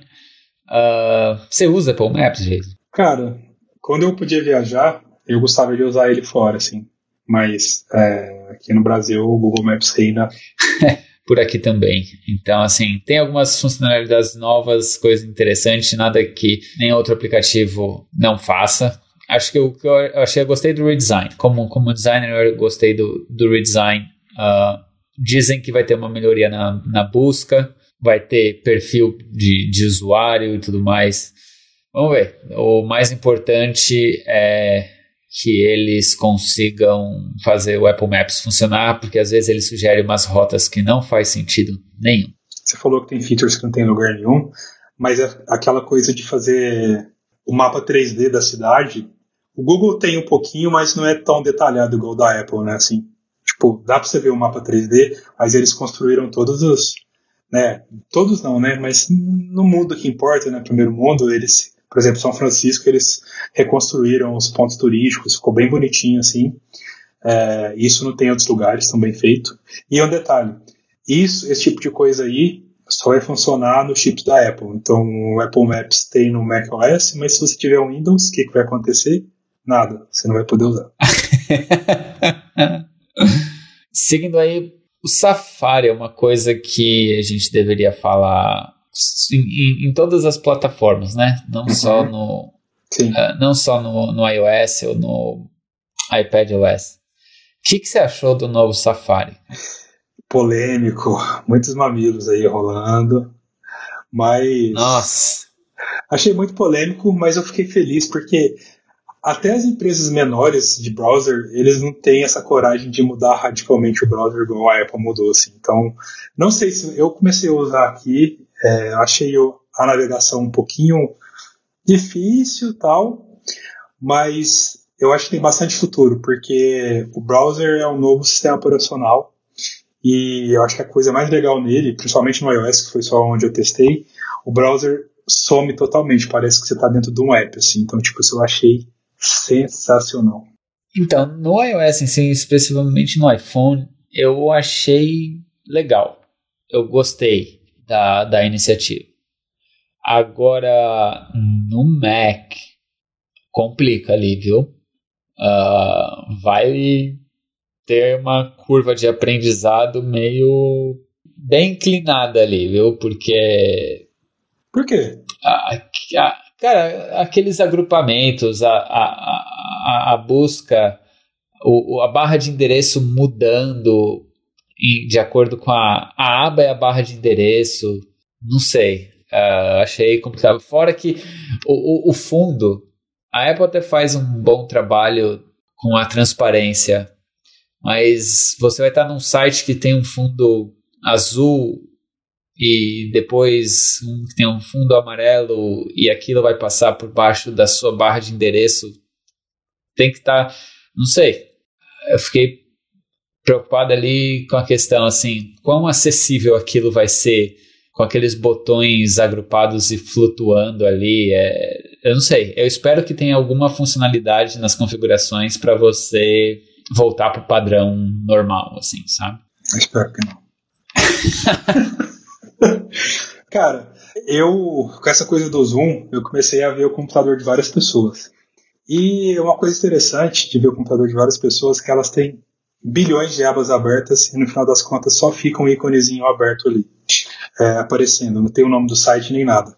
Uh, você usa Apple Maps, Jason? Cara, quando eu podia viajar, eu gostava de usar ele fora, assim. Mas é, aqui no Brasil, o Google Maps reina. Por aqui também. Então, assim, tem algumas funcionalidades novas, coisas interessantes, nada que nem outro aplicativo não faça acho que o que eu achei, eu gostei do redesign. Como, como designer, eu gostei do, do redesign. Uh, dizem que vai ter uma melhoria na, na busca, vai ter perfil de, de usuário e tudo mais. Vamos ver. O mais importante é que eles consigam fazer o Apple Maps funcionar, porque às vezes ele sugere umas rotas que não faz sentido nenhum. Você falou que tem features que não tem lugar nenhum, mas é aquela coisa de fazer o mapa 3D da cidade o Google tem um pouquinho, mas não é tão detalhado igual o da Apple, né? Assim, tipo, dá para você ver o mapa 3D, mas eles construíram todos os, né? Todos não, né? Mas no mundo que importa, né? Primeiro mundo, eles, por exemplo, São Francisco, eles reconstruíram os pontos turísticos, ficou bem bonitinho assim. É, isso não tem em outros lugares, tão bem feito. E um detalhe, isso, esse tipo de coisa aí, só vai funcionar nos chips da Apple. Então, o Apple Maps tem no macOS, mas se você tiver um Windows, o que, que vai acontecer? Nada, você não vai poder usar. Seguindo aí, o Safari é uma coisa que a gente deveria falar em, em, todas as plataformas, né? Não uhum. só no uh, não só no, no, iOS ou no iPadOS. O que, que você achou do novo Safari? Polêmico, muitos mamilos aí rolando, mas nossa, achei muito polêmico, mas eu fiquei feliz porque até as empresas menores de browser, eles não têm essa coragem de mudar radicalmente o browser igual a Apple mudou, assim. Então, não sei se eu comecei a usar aqui, é, achei a navegação um pouquinho difícil tal, mas eu acho que tem bastante futuro, porque o browser é um novo sistema operacional e eu acho que a coisa mais legal nele, principalmente no iOS, que foi só onde eu testei, o browser some totalmente, parece que você está dentro de um app, assim. Então, tipo, isso eu achei sensacional. Então, no iOS em si, especificamente no iPhone, eu achei legal. Eu gostei da, da iniciativa. Agora, no Mac, complica ali, viu? uh, vai ter uma curva de aprendizado meio bem inclinada ali, viu? Porque. Por quê? A, a, cara, aqueles agrupamentos, a, a, a, busca, o, a barra de endereço mudando de acordo com a, a aba e a barra de endereço, não sei. Uh, achei complicado. Fora que o, o, o fundo, a Apple até faz um bom trabalho com a transparência, mas você vai estar num site que tem um fundo azul e depois um que tem um fundo amarelo e aquilo vai passar por baixo da sua barra de endereço. Tem que estar, tá, não sei. Eu fiquei preocupado ali com a questão assim, quão acessível aquilo vai ser com aqueles botões agrupados e flutuando ali. É, eu não sei. Eu espero que tenha alguma funcionalidade nas configurações para você voltar para o padrão normal, assim, sabe? Eu espero que não. Cara, eu, com essa coisa do Zoom, eu comecei a ver o computador de várias pessoas. E uma coisa interessante de ver o computador de várias pessoas é que elas têm bilhões de abas abertas e no final das contas só fica um íconezinho aberto ali, é, aparecendo, não tem o nome do site nem nada.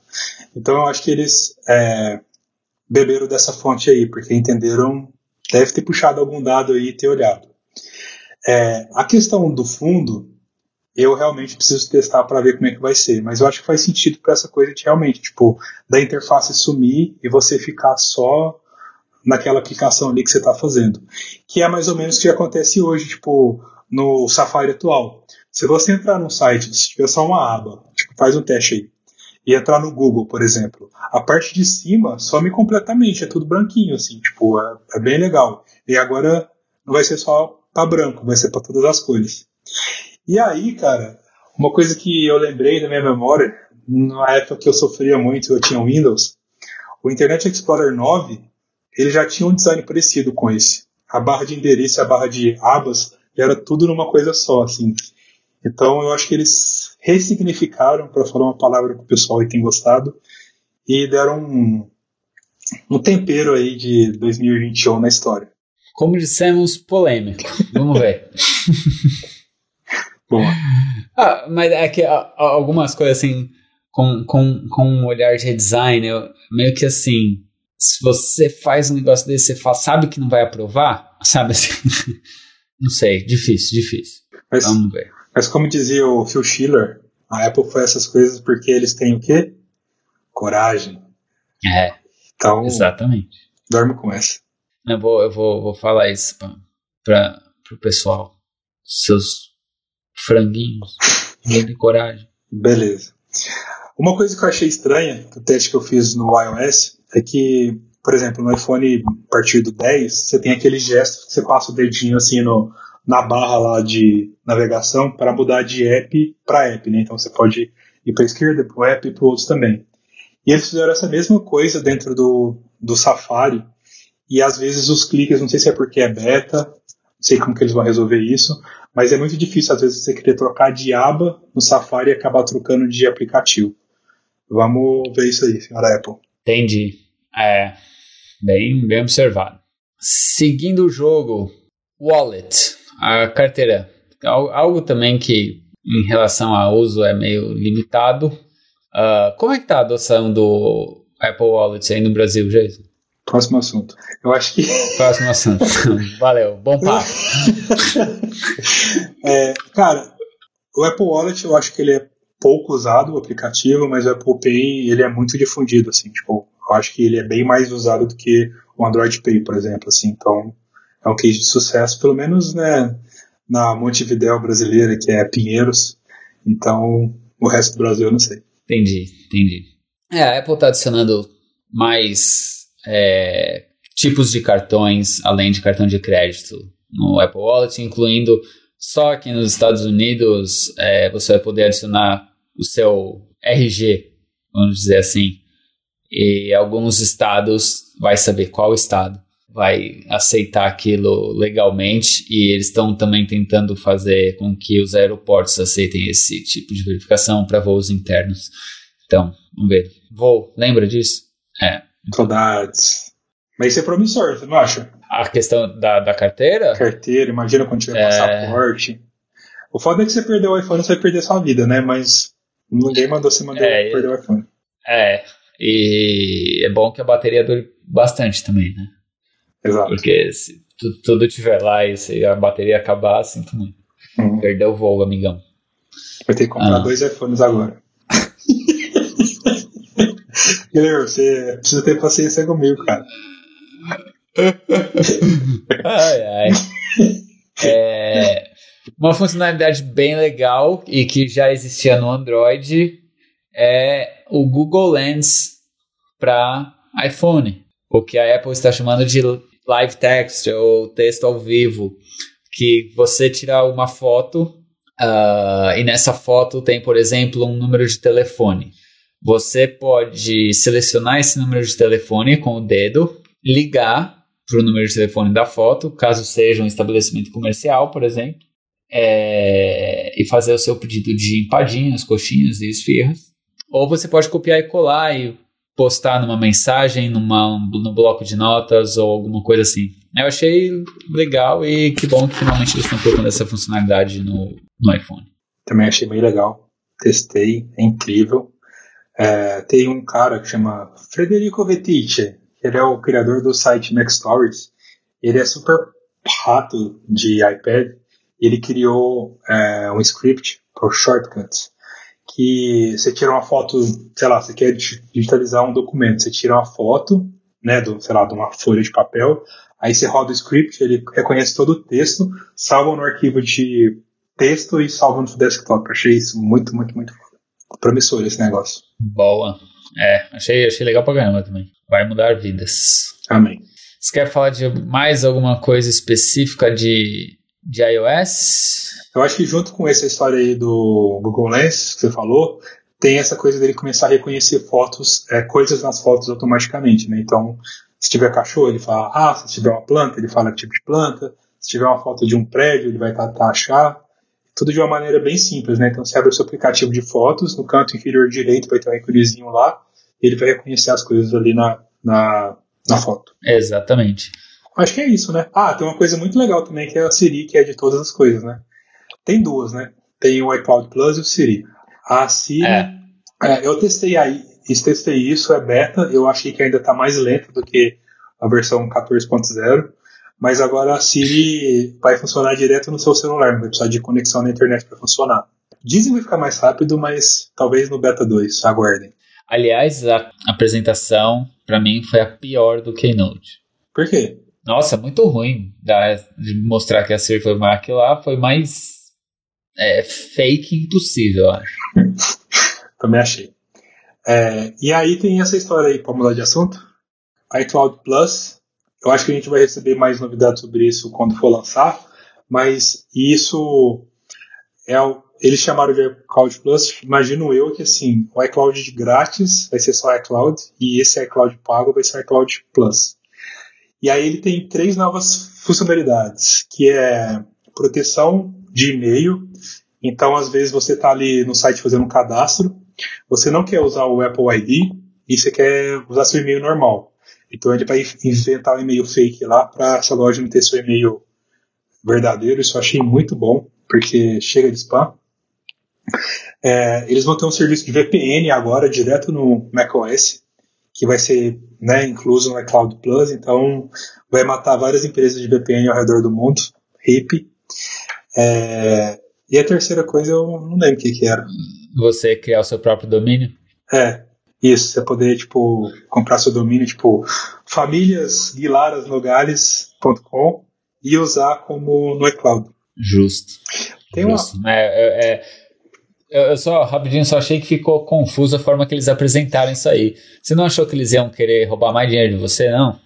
Então eu acho que eles é, beberam dessa fonte aí, porque entenderam, deve ter puxado algum dado aí e ter olhado. É, a questão do fundo, eu realmente preciso testar para ver como é que vai ser, mas eu acho que faz sentido para essa coisa de realmente, tipo, da interface sumir e você ficar só naquela aplicação ali que você está fazendo. Que é mais ou menos o que acontece hoje, tipo, no Safari atual. Se você entrar num site, se tiver só uma aba, tipo, faz um teste aí, e entrar no Google, por exemplo, a parte de cima some completamente, é tudo branquinho, assim, tipo, é, é bem legal. E agora não vai ser só para branco, vai ser para todas as cores. E aí, cara, uma coisa que eu lembrei da minha memória, na época que eu sofria muito, eu tinha Windows, o Internet Explorer 9, ele já tinha um design parecido com esse. A barra de endereço e a barra de abas era tudo numa coisa só, assim. Então eu acho que eles ressignificaram, para falar uma palavra que o pessoal aí tem gostado, e deram um, um tempero aí de 2021 na história. Como dissemos, polêmico. Vamos ver. Bom. Ah, mas é que algumas coisas assim, com, com, com um olhar de design, eu, meio que assim, se você faz um negócio desse, você fala, sabe que não vai aprovar? Sabe assim? não sei, difícil, difícil. Mas, Vamos ver. Mas como dizia o Phil Schiller, a Apple foi essas coisas porque eles têm o quê? Coragem. É. Então, exatamente. Dorme com essa. Eu vou, eu vou, vou falar isso para o pessoal. Seus franguinhos. Tem coragem. Beleza. Uma coisa que eu achei estranha, do teste que eu fiz no iOS, é que, por exemplo, no iPhone a partir do 10, você tem aquele gesto que você passa o dedinho assim no, na barra lá de navegação para mudar de app para app, né? Então você pode ir para a esquerda, para o app e para outros também. E eles fizeram essa mesma coisa dentro do, do Safari. E às vezes os cliques, não sei se é porque é beta, não sei como que eles vão resolver isso, mas é muito difícil às vezes você querer trocar de aba no Safari e acabar trocando de aplicativo. Vamos ver isso aí, senhora Apple. Entendi. É, bem, bem observado. Seguindo o jogo, wallet, a carteira. Algo também que, em relação ao uso, é meio limitado. Uh, como é que está a adoção do Apple Wallet aí no Brasil, Jason? Próximo assunto. Eu acho que. Próximo assunto. Valeu, bom papo. é, cara, o Apple Wallet eu acho que ele é pouco usado o aplicativo, mas o Apple Pay ele é muito difundido, assim, tipo, eu acho que ele é bem mais usado do que o Android Pay, por exemplo, assim, então é um case de sucesso, pelo menos, né, na Montevidéu brasileira, que é Pinheiros, então o resto do Brasil eu não sei. Entendi, entendi. É, a Apple está adicionando mais é, tipos de cartões, além de cartão de crédito, no Apple Wallet, incluindo só aqui nos Estados Unidos é, você vai poder adicionar o seu RG, vamos dizer assim, e alguns estados vai saber qual estado vai aceitar aquilo legalmente e eles estão também tentando fazer com que os aeroportos aceitem esse tipo de verificação para voos internos. Então, vamos ver. Voo, lembra disso? É. Saudades. Mas isso é promissor, você não acha? A questão da, da carteira? Carteira, imagina quando tiver é... passaporte. O foda é que você perdeu o iPhone, você vai perder sua vida, né? Mas ninguém mandou você mandar é, perder o iPhone. É, e é bom que a bateria dure bastante também, né? Exato. Porque se tudo tiver lá e se a bateria acabar, sinto muito. Uhum. Perdeu o voo, amigão. Vai ter que comprar ah. dois iPhones agora. Guilherme, você precisa ter paciência comigo, cara. ai, ai. É, uma funcionalidade bem legal e que já existia no Android é o Google Lens para iPhone, o que a Apple está chamando de live text ou texto ao vivo, que você tira uma foto uh, e nessa foto tem, por exemplo, um número de telefone. Você pode selecionar esse número de telefone com o dedo, ligar para o número de telefone da foto, caso seja um estabelecimento comercial, por exemplo, é, e fazer o seu pedido de empadinhas, coxinhas e esfirras. Ou você pode copiar e colar e postar numa mensagem, numa, no bloco de notas ou alguma coisa assim. Eu achei legal e que bom que finalmente eles estão colocando essa funcionalidade no, no iPhone. Também achei bem legal. Testei, é incrível. É, tem um cara que chama Federico Vettice, ele é o criador do site Next Stories. Ele é super rato de iPad. Ele criou é, um script para shortcuts que você tira uma foto, sei lá, você quer digitalizar um documento, você tira uma foto, né, do, sei lá, de uma folha de papel, aí você roda o script, ele reconhece todo o texto, salva no arquivo de texto e salva no desktop. Achei isso muito, muito, muito promissor esse negócio. Boa. É, achei, achei legal pra caramba também. Vai mudar vidas. Amém. Você quer falar de mais alguma coisa específica de, de iOS? Eu acho que junto com essa história aí do Google Lens que você falou, tem essa coisa dele começar a reconhecer fotos, é, coisas nas fotos automaticamente, né? Então, se tiver cachorro, ele fala raça, se tiver uma planta, ele fala tipo de planta, se tiver uma foto de um prédio, ele vai achar, tudo de uma maneira bem simples, né? Então, você abre o seu aplicativo de fotos, no canto inferior direito vai ter um íconezinho lá, ele vai reconhecer as coisas ali na, na, na foto. Exatamente. Acho que é isso, né? Ah, tem uma coisa muito legal também, que é a Siri, que é de todas as coisas, né? Tem duas, né? Tem o iCloud Plus e o Siri. A Siri, é. É, eu testei aí, testei isso, é beta, eu achei que ainda está mais lento do que a versão 14.0, mas agora a Siri vai funcionar direto no seu celular, não vai precisar de conexão na internet para funcionar. Dizem que vai ficar mais rápido, mas talvez no beta 2, aguardem. Aliás, a apresentação, para mim, foi a pior do Keynote. Por quê? Nossa, muito ruim de mostrar que a Siri foi Mac lá, foi mais é, fake impossível, eu acho. Também achei. É, e aí tem essa história aí, para mudar de assunto. iCloud Plus, eu acho que a gente vai receber mais novidades sobre isso quando for lançar, mas isso é o, eles chamaram de iCloud Plus, imagino eu que assim, o iCloud de grátis vai ser só iCloud e esse iCloud pago vai ser iCloud Plus. E aí ele tem três novas funcionalidades, que é proteção de e-mail. Então, às vezes, você está ali no site fazendo um cadastro, você não quer usar o Apple ID e você quer usar seu e-mail normal. Então, ele vai inventar um e-mail fake lá para sua loja não ter seu e-mail verdadeiro. Isso eu achei muito bom, porque chega de spam. É, eles vão ter um serviço de VPN agora, direto no macOS, que vai ser né, incluso no iCloud Plus. Então, vai matar várias empresas de VPN ao redor do mundo. HIP. É, e a terceira coisa eu não lembro o que, que era. Você criar o seu próprio domínio? É, isso, você poder, tipo, comprar seu domínio, tipo, famíliasguilarasnogales.com e usar como no iCloud. Justo. Tem Justo. Uma... É, é, é eu só, rapidinho, só achei que ficou confuso a forma que eles apresentaram isso aí. Você não achou que eles iam querer roubar mais dinheiro de você, não?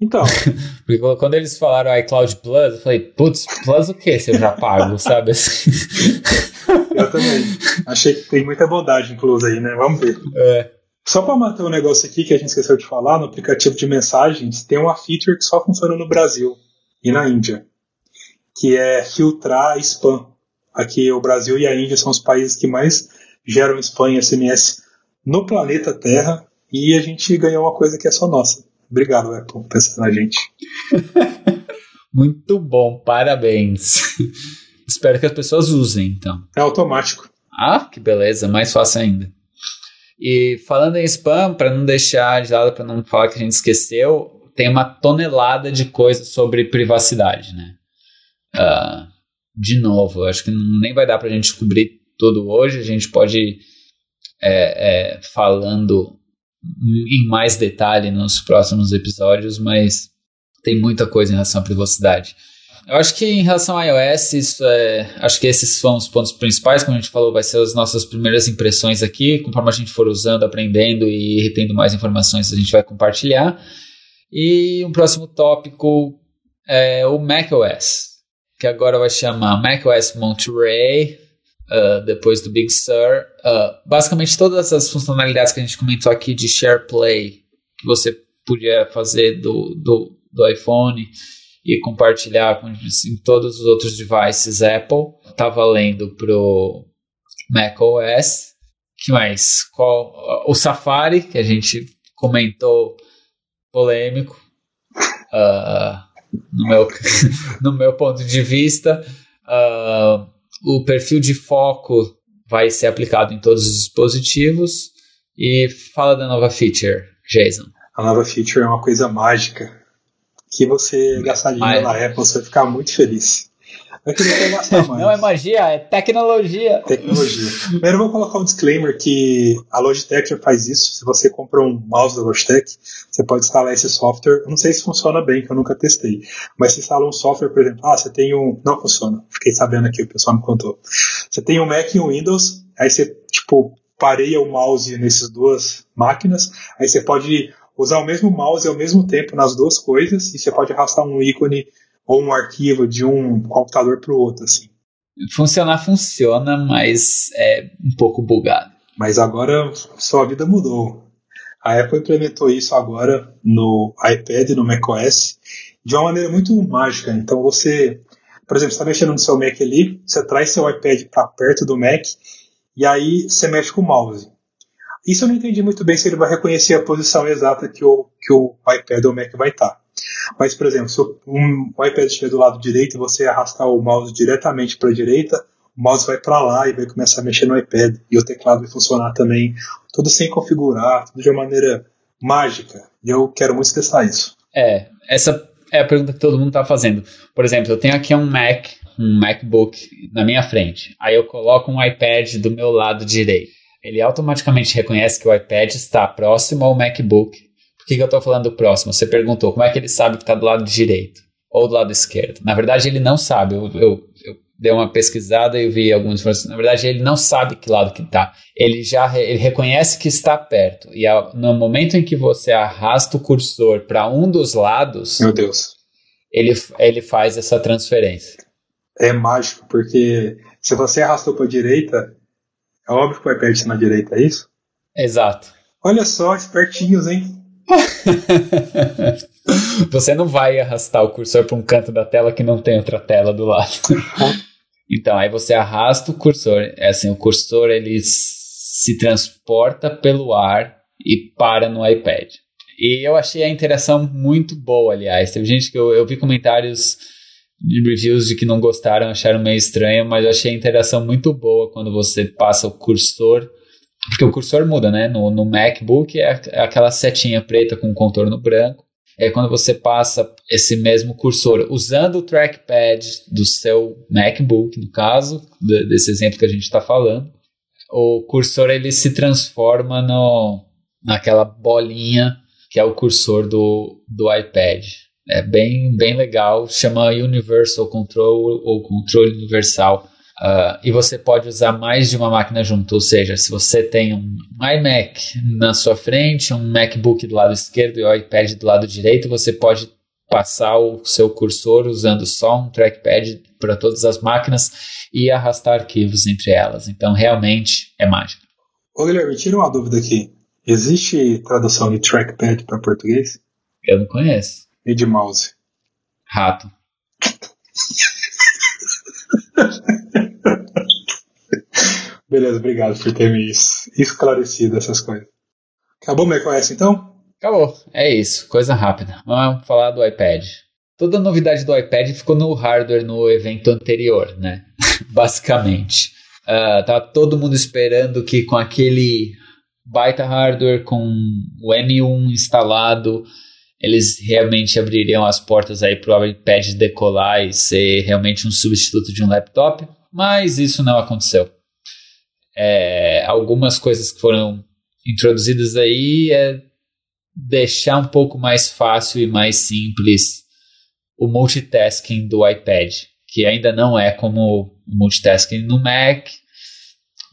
Então. Porque quando eles falaram iCloud Plus, eu falei, putz, Plus o que se eu já pago, sabe? Assim. Eu também. Achei que tem muita bondade inclusa aí, né? Vamos ver. É. Só para manter um negócio aqui que a gente esqueceu de falar, no aplicativo de mensagens tem uma feature que só funciona no Brasil e na Índia, que é filtrar spam. Aqui o Brasil e a Índia são os países que mais geram spam e SMS no planeta Terra e a gente ganhou uma coisa que é só nossa. Obrigado, Apple, pensando na gente. Muito bom, parabéns. Espero que as pessoas usem, então. É automático. Ah, que beleza, mais fácil ainda. E falando em spam, para não deixar de lado, para não falar que a gente esqueceu, tem uma tonelada de coisas sobre privacidade, né? Uh, de novo, acho que nem vai dar para a gente cobrir tudo hoje. A gente pode é, é, falando em mais detalhe nos próximos episódios, mas tem muita coisa em relação à privacidade. Eu acho que em relação a iOS, isso é, acho que esses são os pontos principais, como a gente falou, vai ser as nossas primeiras impressões aqui, conforme a gente for usando, aprendendo e tendo mais informações, a gente vai compartilhar. E um próximo tópico é o macOS, que agora vai chamar macOS Monterey, uh, depois do Big Sur. Uh, basicamente todas as funcionalidades que a gente comentou aqui de SharePlay, que você podia fazer do, do, do iPhone e compartilhar com assim, todos os outros devices Apple, tá valendo pro macOS. que mais? Qual, o Safari, que a gente comentou polêmico. Uh, no, meu, no meu ponto de vista, uh, o perfil de foco vai ser aplicado em todos os dispositivos. E fala da nova feature, Jason. A nova feature é uma coisa mágica que você gastar dinheiro na Apple, você vai ficar muito feliz. Eu queria mais. Não é magia, é tecnologia. Tecnologia. Primeiro eu vou colocar um disclaimer que a Logitech já faz isso. Se você compra um mouse da Logitech, você pode instalar esse software. Eu não sei se funciona bem, que eu nunca testei. Mas se instala um software, por exemplo, ah, você tem um. Não funciona. Fiquei sabendo aqui, o pessoal me contou. Você tem um Mac e um Windows, aí você, tipo, pareia o mouse nessas duas máquinas, aí você pode usar o mesmo mouse ao mesmo tempo nas duas coisas, e você pode arrastar um ícone ou um arquivo de um computador para o outro, assim. Funcionar funciona, mas é um pouco bugado. Mas agora sua vida mudou. A Apple implementou isso agora no iPad, no macOS, de uma maneira muito mágica. Então você, por exemplo, está mexendo no seu Mac ali, você traz seu iPad para perto do Mac e aí você mexe com o mouse. Isso eu não entendi muito bem se ele vai reconhecer a posição exata que o, que o iPad ou o Mac vai estar. Mas, por exemplo, se um, o iPad estiver do lado direito e você arrastar o mouse diretamente para a direita, o mouse vai para lá e vai começar a mexer no iPad. E o teclado vai funcionar também, tudo sem configurar, tudo de uma maneira mágica. E eu quero muito testar isso. É, essa é a pergunta que todo mundo está fazendo. Por exemplo, eu tenho aqui um Mac, um MacBook na minha frente. Aí eu coloco um iPad do meu lado direito. Ele automaticamente reconhece que o iPad está próximo ao MacBook por que, que eu estou falando do próximo? Você perguntou como é que ele sabe que está do lado direito ou do lado esquerdo. Na verdade, ele não sabe. Eu, eu, eu dei uma pesquisada e vi algumas informações. Na verdade, ele não sabe que lado que está. Ele já ele reconhece que está perto. E no momento em que você arrasta o cursor para um dos lados, meu Deus, ele, ele faz essa transferência. É mágico, porque se você arrastou para a direita, é óbvio que vai perder na direita, é isso? Exato. Olha só, espertinhos, hein? Você não vai arrastar o cursor para um canto da tela que não tem outra tela do lado. então, aí você arrasta o cursor. É assim, o cursor ele se transporta pelo ar e para no iPad. E eu achei a interação muito boa, aliás. Teve gente que eu, eu vi comentários de reviews de que não gostaram, acharam meio estranho, mas eu achei a interação muito boa quando você passa o cursor porque o cursor muda, né? No, no MacBook é, é aquela setinha preta com contorno branco. É quando você passa esse mesmo cursor usando o trackpad do seu MacBook, no caso, desse exemplo que a gente está falando, o cursor ele se transforma no, naquela bolinha que é o cursor do, do iPad. É bem, bem legal, chama Universal Control ou controle universal. Uh, e você pode usar mais de uma máquina junto, ou seja, se você tem um iMac na sua frente, um MacBook do lado esquerdo e o iPad do lado direito, você pode passar o seu cursor usando só um trackpad para todas as máquinas e arrastar arquivos entre elas. Então, realmente é mágico. Ô Guilherme, tira uma dúvida aqui. Existe tradução de trackpad para português? Eu não conheço. E de mouse? Rato. Beleza, obrigado por ter me esclarecido essas coisas. Acabou o macOS então? Acabou. É isso. Coisa rápida. Vamos falar do iPad. Toda a novidade do iPad ficou no hardware no evento anterior, né? Basicamente. Uh, tá todo mundo esperando que com aquele baita hardware, com o M1 instalado, eles realmente abririam as portas aí para o iPad decolar e ser realmente um substituto de um laptop, mas isso não aconteceu. É, algumas coisas que foram introduzidas aí é deixar um pouco mais fácil e mais simples o multitasking do iPad, que ainda não é como o multitasking no Mac,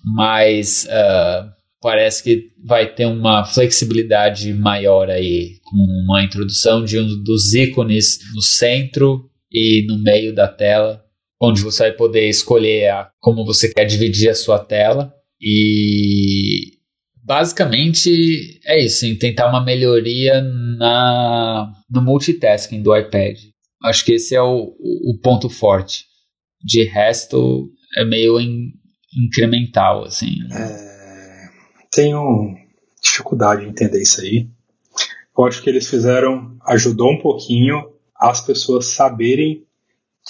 mas uh, parece que vai ter uma flexibilidade maior aí, com uma introdução de um dos ícones no centro e no meio da tela, onde você vai poder escolher a, como você quer dividir a sua tela. E basicamente é isso, em tentar uma melhoria na, no multitasking do iPad. Acho que esse é o, o ponto forte. De resto, é meio in, incremental, assim. É tenho dificuldade em entender isso aí. Eu acho que eles fizeram, ajudou um pouquinho as pessoas saberem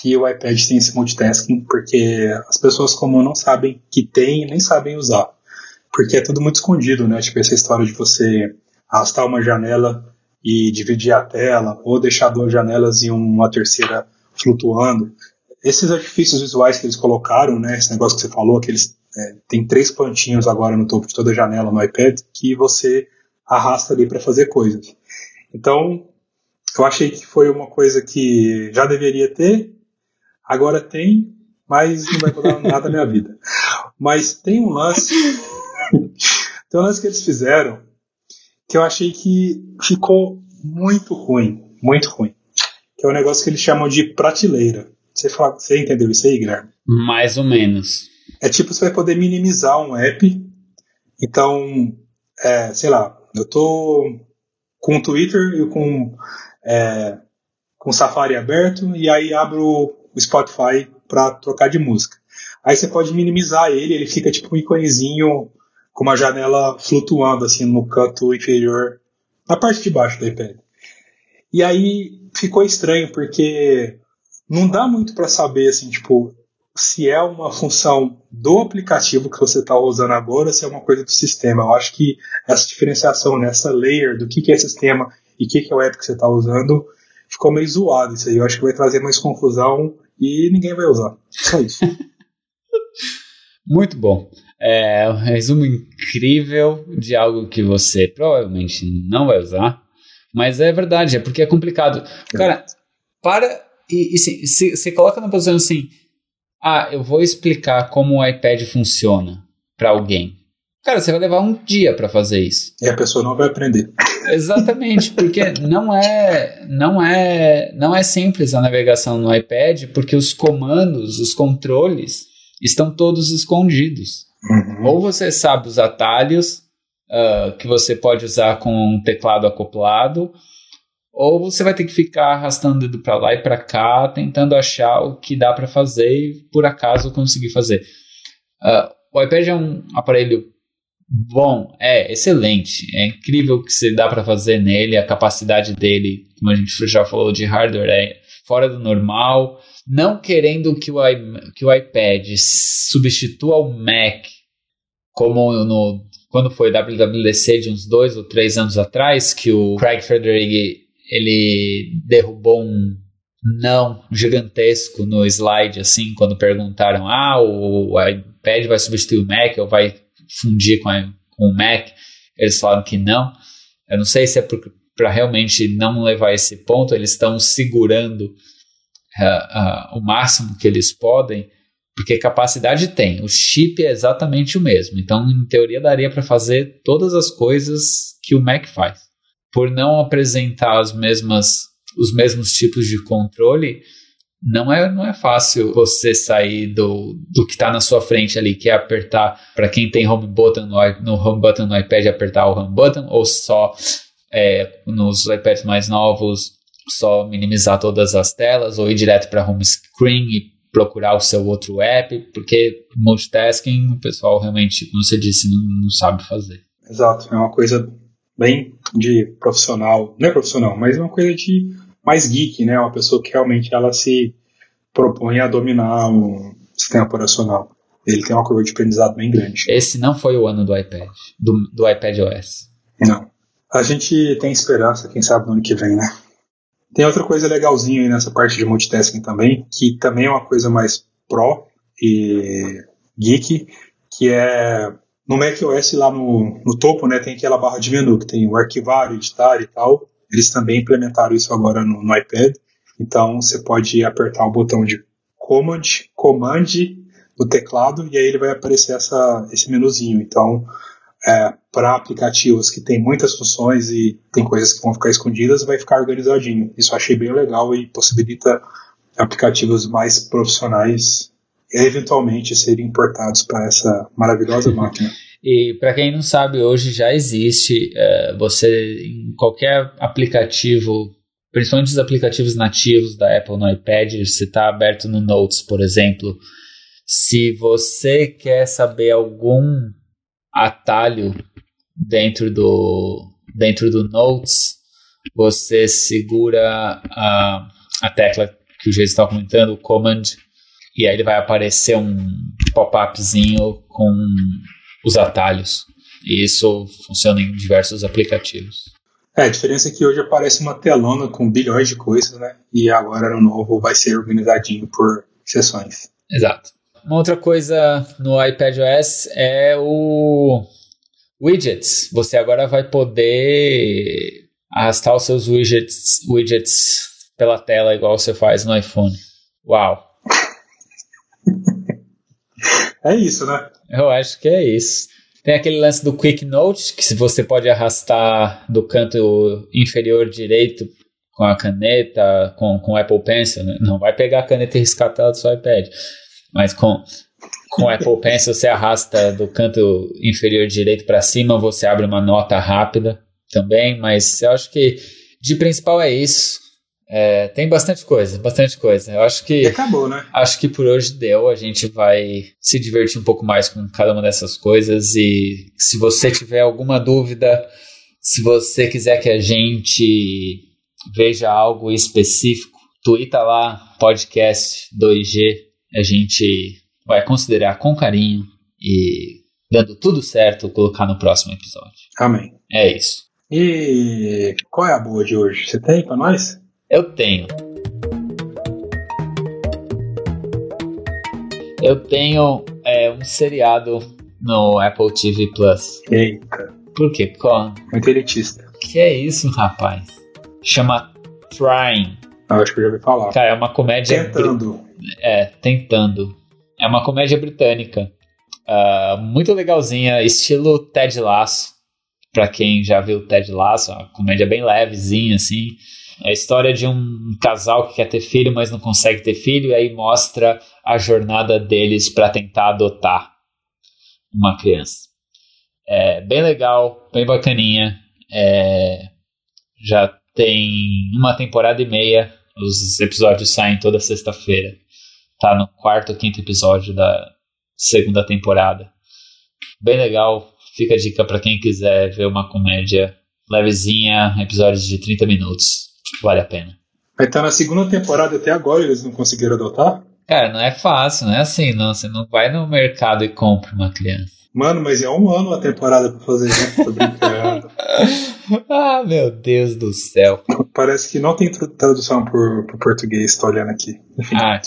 que o iPad tem esse multitasking, porque as pessoas comum não sabem que tem nem sabem usar. Porque é tudo muito escondido, né? Tipo, essa história de você arrastar uma janela e dividir a tela, ou deixar duas janelas e uma terceira flutuando. Esses artifícios visuais que eles colocaram, né? Esse negócio que você falou, que eles é, tem três pontinhos agora no topo de toda janela no iPad que você arrasta ali para fazer coisas. Então, eu achei que foi uma coisa que já deveria ter, agora tem, mas não vai mudar nada na minha vida. Mas tem um lance, tem um lance que eles fizeram que eu achei que ficou muito ruim, muito ruim. Que é um negócio que eles chamam de prateleira. Você, fala, você entendeu isso aí, Guilherme? Mais ou menos. É tipo, você vai poder minimizar um app. Então, é, sei lá, eu tô com o Twitter e com, é, com o Safari aberto e aí abro o Spotify para trocar de música. Aí você pode minimizar ele, ele fica tipo um iconezinho com uma janela flutuando assim no canto inferior, na parte de baixo do iPad. E aí ficou estranho porque não dá muito para saber assim, tipo, se é uma função do aplicativo que você está usando agora, se é uma coisa do sistema. Eu acho que essa diferenciação nessa layer do que, que é sistema e o que, que é o app que você está usando ficou meio zoado isso aí. Eu acho que vai trazer mais confusão e ninguém vai usar. Só isso. Muito bom. É um resumo incrível de algo que você provavelmente não vai usar, mas é verdade, é porque é complicado. Cara, para e, e se, se, se coloca na posição assim, ah, eu vou explicar como o iPad funciona para alguém. Cara, você vai levar um dia para fazer isso. E a pessoa não vai aprender. Exatamente, porque não é, não é, não é simples a navegação no iPad, porque os comandos, os controles estão todos escondidos. Uhum. Ou você sabe os atalhos uh, que você pode usar com um teclado acoplado, ou você vai ter que ficar arrastando o dedo para lá e para cá, tentando achar o que dá para fazer e por acaso conseguir fazer. Uh, o iPad é um aparelho bom, é excelente, é incrível o que se dá para fazer nele, a capacidade dele, como a gente já falou de hardware, é fora do normal. Não querendo que o, que o iPad substitua o Mac, como no quando foi WWDC de uns dois ou três anos atrás, que o Craig Federighi ele derrubou um não gigantesco no slide, assim, quando perguntaram: ah, o iPad vai substituir o Mac ou vai fundir com, a, com o Mac? Eles falaram que não. Eu não sei se é para realmente não levar esse ponto, eles estão segurando uh, uh, o máximo que eles podem, porque capacidade tem, o chip é exatamente o mesmo. Então, em teoria, daria para fazer todas as coisas que o Mac faz por não apresentar as mesmas, os mesmos tipos de controle, não é, não é fácil você sair do, do que está na sua frente ali, que é apertar, para quem tem home button no, no home button no iPad, apertar o home button, ou só é, nos iPads mais novos, só minimizar todas as telas, ou ir direto para home screen e procurar o seu outro app, porque multitasking o pessoal realmente, como você disse, não, não sabe fazer. Exato, é uma coisa bem de profissional, não é profissional, mas uma coisa de mais geek, né? Uma pessoa que realmente ela se propõe a dominar um sistema operacional. Ele tem uma curva de aprendizado bem grande. Esse não foi o ano do iPad, do, do iPad OS. Não. A gente tem esperança, quem sabe no ano que vem, né? Tem outra coisa legalzinha aí nessa parte de multitasking também, que também é uma coisa mais pro e geek, que é no macOS lá no, no topo, né, tem aquela barra de menu que tem o arquivar, editar e tal. Eles também implementaram isso agora no, no iPad. Então você pode apertar o botão de Command, Command no teclado e aí ele vai aparecer essa, esse menuzinho. Então, é, para aplicativos que tem muitas funções e tem coisas que vão ficar escondidas, vai ficar organizadinho. Isso eu achei bem legal e possibilita aplicativos mais profissionais eventualmente serem importados para essa maravilhosa máquina. E para quem não sabe, hoje já existe é, você em qualquer aplicativo, principalmente os aplicativos nativos da Apple no iPad, você está aberto no Notes, por exemplo. Se você quer saber algum atalho dentro do dentro do Notes, você segura a, a tecla que o G está comentando, o Command, e aí ele vai aparecer um pop-upzinho com os atalhos. E isso funciona em diversos aplicativos. É, a diferença é que hoje aparece uma telona com bilhões de coisas, né? E agora no novo vai ser organizadinho por sessões. Exato. Uma outra coisa no iPadOS é o widgets. Você agora vai poder arrastar os seus widgets, widgets pela tela igual você faz no iPhone. Uau! é isso, né? Eu acho que é isso. Tem aquele lance do Quick Note, que você pode arrastar do canto inferior direito com a caneta, com, com o Apple Pencil, né? não vai pegar a caneta e riscar a do seu iPad, mas com, com Apple Pencil você arrasta do canto inferior direito para cima, você abre uma nota rápida também, mas eu acho que de principal é isso. É, tem bastante coisa, bastante coisa. Eu acho que. E acabou, né? Acho que por hoje deu. A gente vai se divertir um pouco mais com cada uma dessas coisas. E se você tiver alguma dúvida, se você quiser que a gente veja algo específico, twitta lá, podcast 2G. A gente vai considerar com carinho e, dando tudo certo, colocar no próximo episódio. Amém. É isso. E qual é a boa de hoje? Você tem para nós? Eu tenho. Eu tenho é, um seriado no Apple TV Plus. Eita. Por quê? Qual? Muito elitista. Que é isso, rapaz? Chama Trying. Eu acho que eu já ouvi falar. Cara, é uma comédia. Tentando. É, tentando. É uma comédia britânica. Uh, muito legalzinha, estilo Ted Lasso. Pra quem já viu Ted Lasso, uma comédia bem levezinha, assim. É a história de um casal que quer ter filho, mas não consegue ter filho, e aí mostra a jornada deles para tentar adotar uma criança. É bem legal, bem bacaninha. É, já tem uma temporada e meia. Os episódios saem toda sexta-feira. Tá no quarto ou quinto episódio da segunda temporada. Bem legal. Fica a dica para quem quiser ver uma comédia levezinha, episódios de 30 minutos vale a pena. Estar tá na segunda temporada até agora, eles não conseguiram adotar? Cara, não é fácil, não é assim, não. Você não vai no mercado e compra uma criança. Mano, mas é um ano a temporada pra fazer, né? Tô brincando. ah, meu Deus do céu. Parece que não tem tradução por, por português, tô olhando aqui. Enfim. Ah.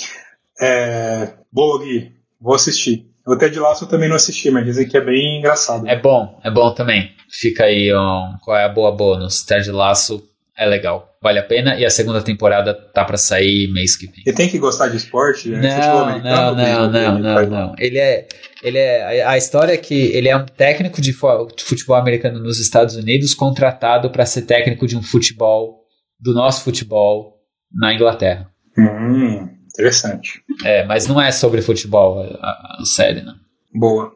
É... Boa, Gui. Vou assistir. O Ted Lasso eu também não assisti, mas dizem que é bem engraçado. É bom, é bom também. Fica aí um, qual é a boa bônus. Ted Lasso é legal, vale a pena. E a segunda temporada tá para sair mês que vem. E tem que gostar de esporte? Né? Não, não, não, não, não, não. Ele é, ele é. A história é que ele é um técnico de futebol americano nos Estados Unidos contratado para ser técnico de um futebol do nosso futebol na Inglaterra. Hum, interessante. É, mas não é sobre futebol a, a série, não. Boa.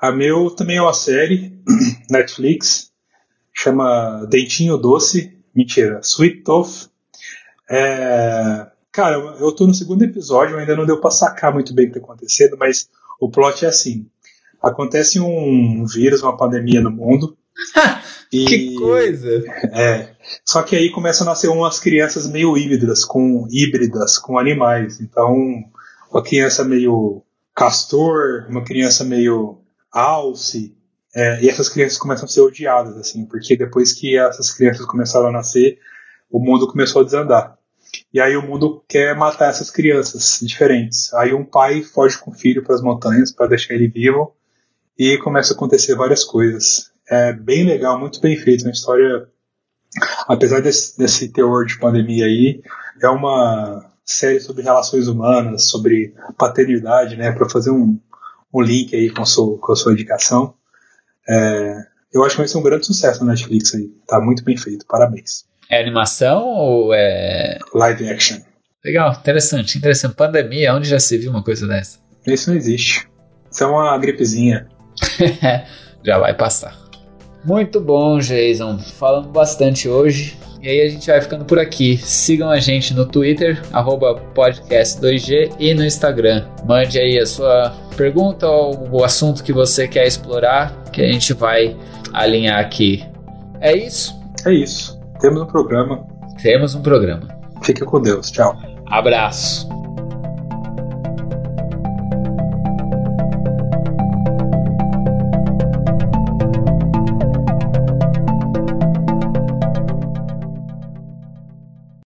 A meu também é uma série, Netflix, chama Dentinho Doce Mentira, Sweet Tooth. É, cara, eu tô no segundo episódio, ainda não deu pra sacar muito bem o que tá acontecendo, mas o plot é assim: acontece um vírus, uma pandemia no mundo, E, que coisa! É. Só que aí começam a nascer umas crianças meio híbridas, com híbridas, com animais. Então, uma criança meio castor, uma criança meio alce, é, e essas crianças começam a ser odiadas, assim, porque depois que essas crianças começaram a nascer, o mundo começou a desandar. E aí o mundo quer matar essas crianças diferentes. Aí um pai foge com o filho para as montanhas para deixar ele vivo e começa a acontecer várias coisas. É bem legal, muito bem feito, uma história apesar desse, desse teor de pandemia aí, é uma série sobre relações humanas, sobre paternidade, né, para fazer um, um link aí com a sua, com a sua indicação. É, eu acho que vai ser um grande sucesso na Netflix aí. Tá muito bem feito, parabéns. É animação ou é. Live action. Legal, interessante, interessante. Pandemia, onde já se viu uma coisa dessa? Isso não existe. Isso é uma gripezinha. já vai passar. Muito bom, Jason. Falando bastante hoje. E aí a gente vai ficando por aqui. Sigam a gente no Twitter, podcast2G e no Instagram. Mande aí a sua pergunta ou o assunto que você quer explorar, que a gente vai alinhar aqui. É isso? É isso. Temos um programa. Temos um programa. Fique com Deus. Tchau. Abraço.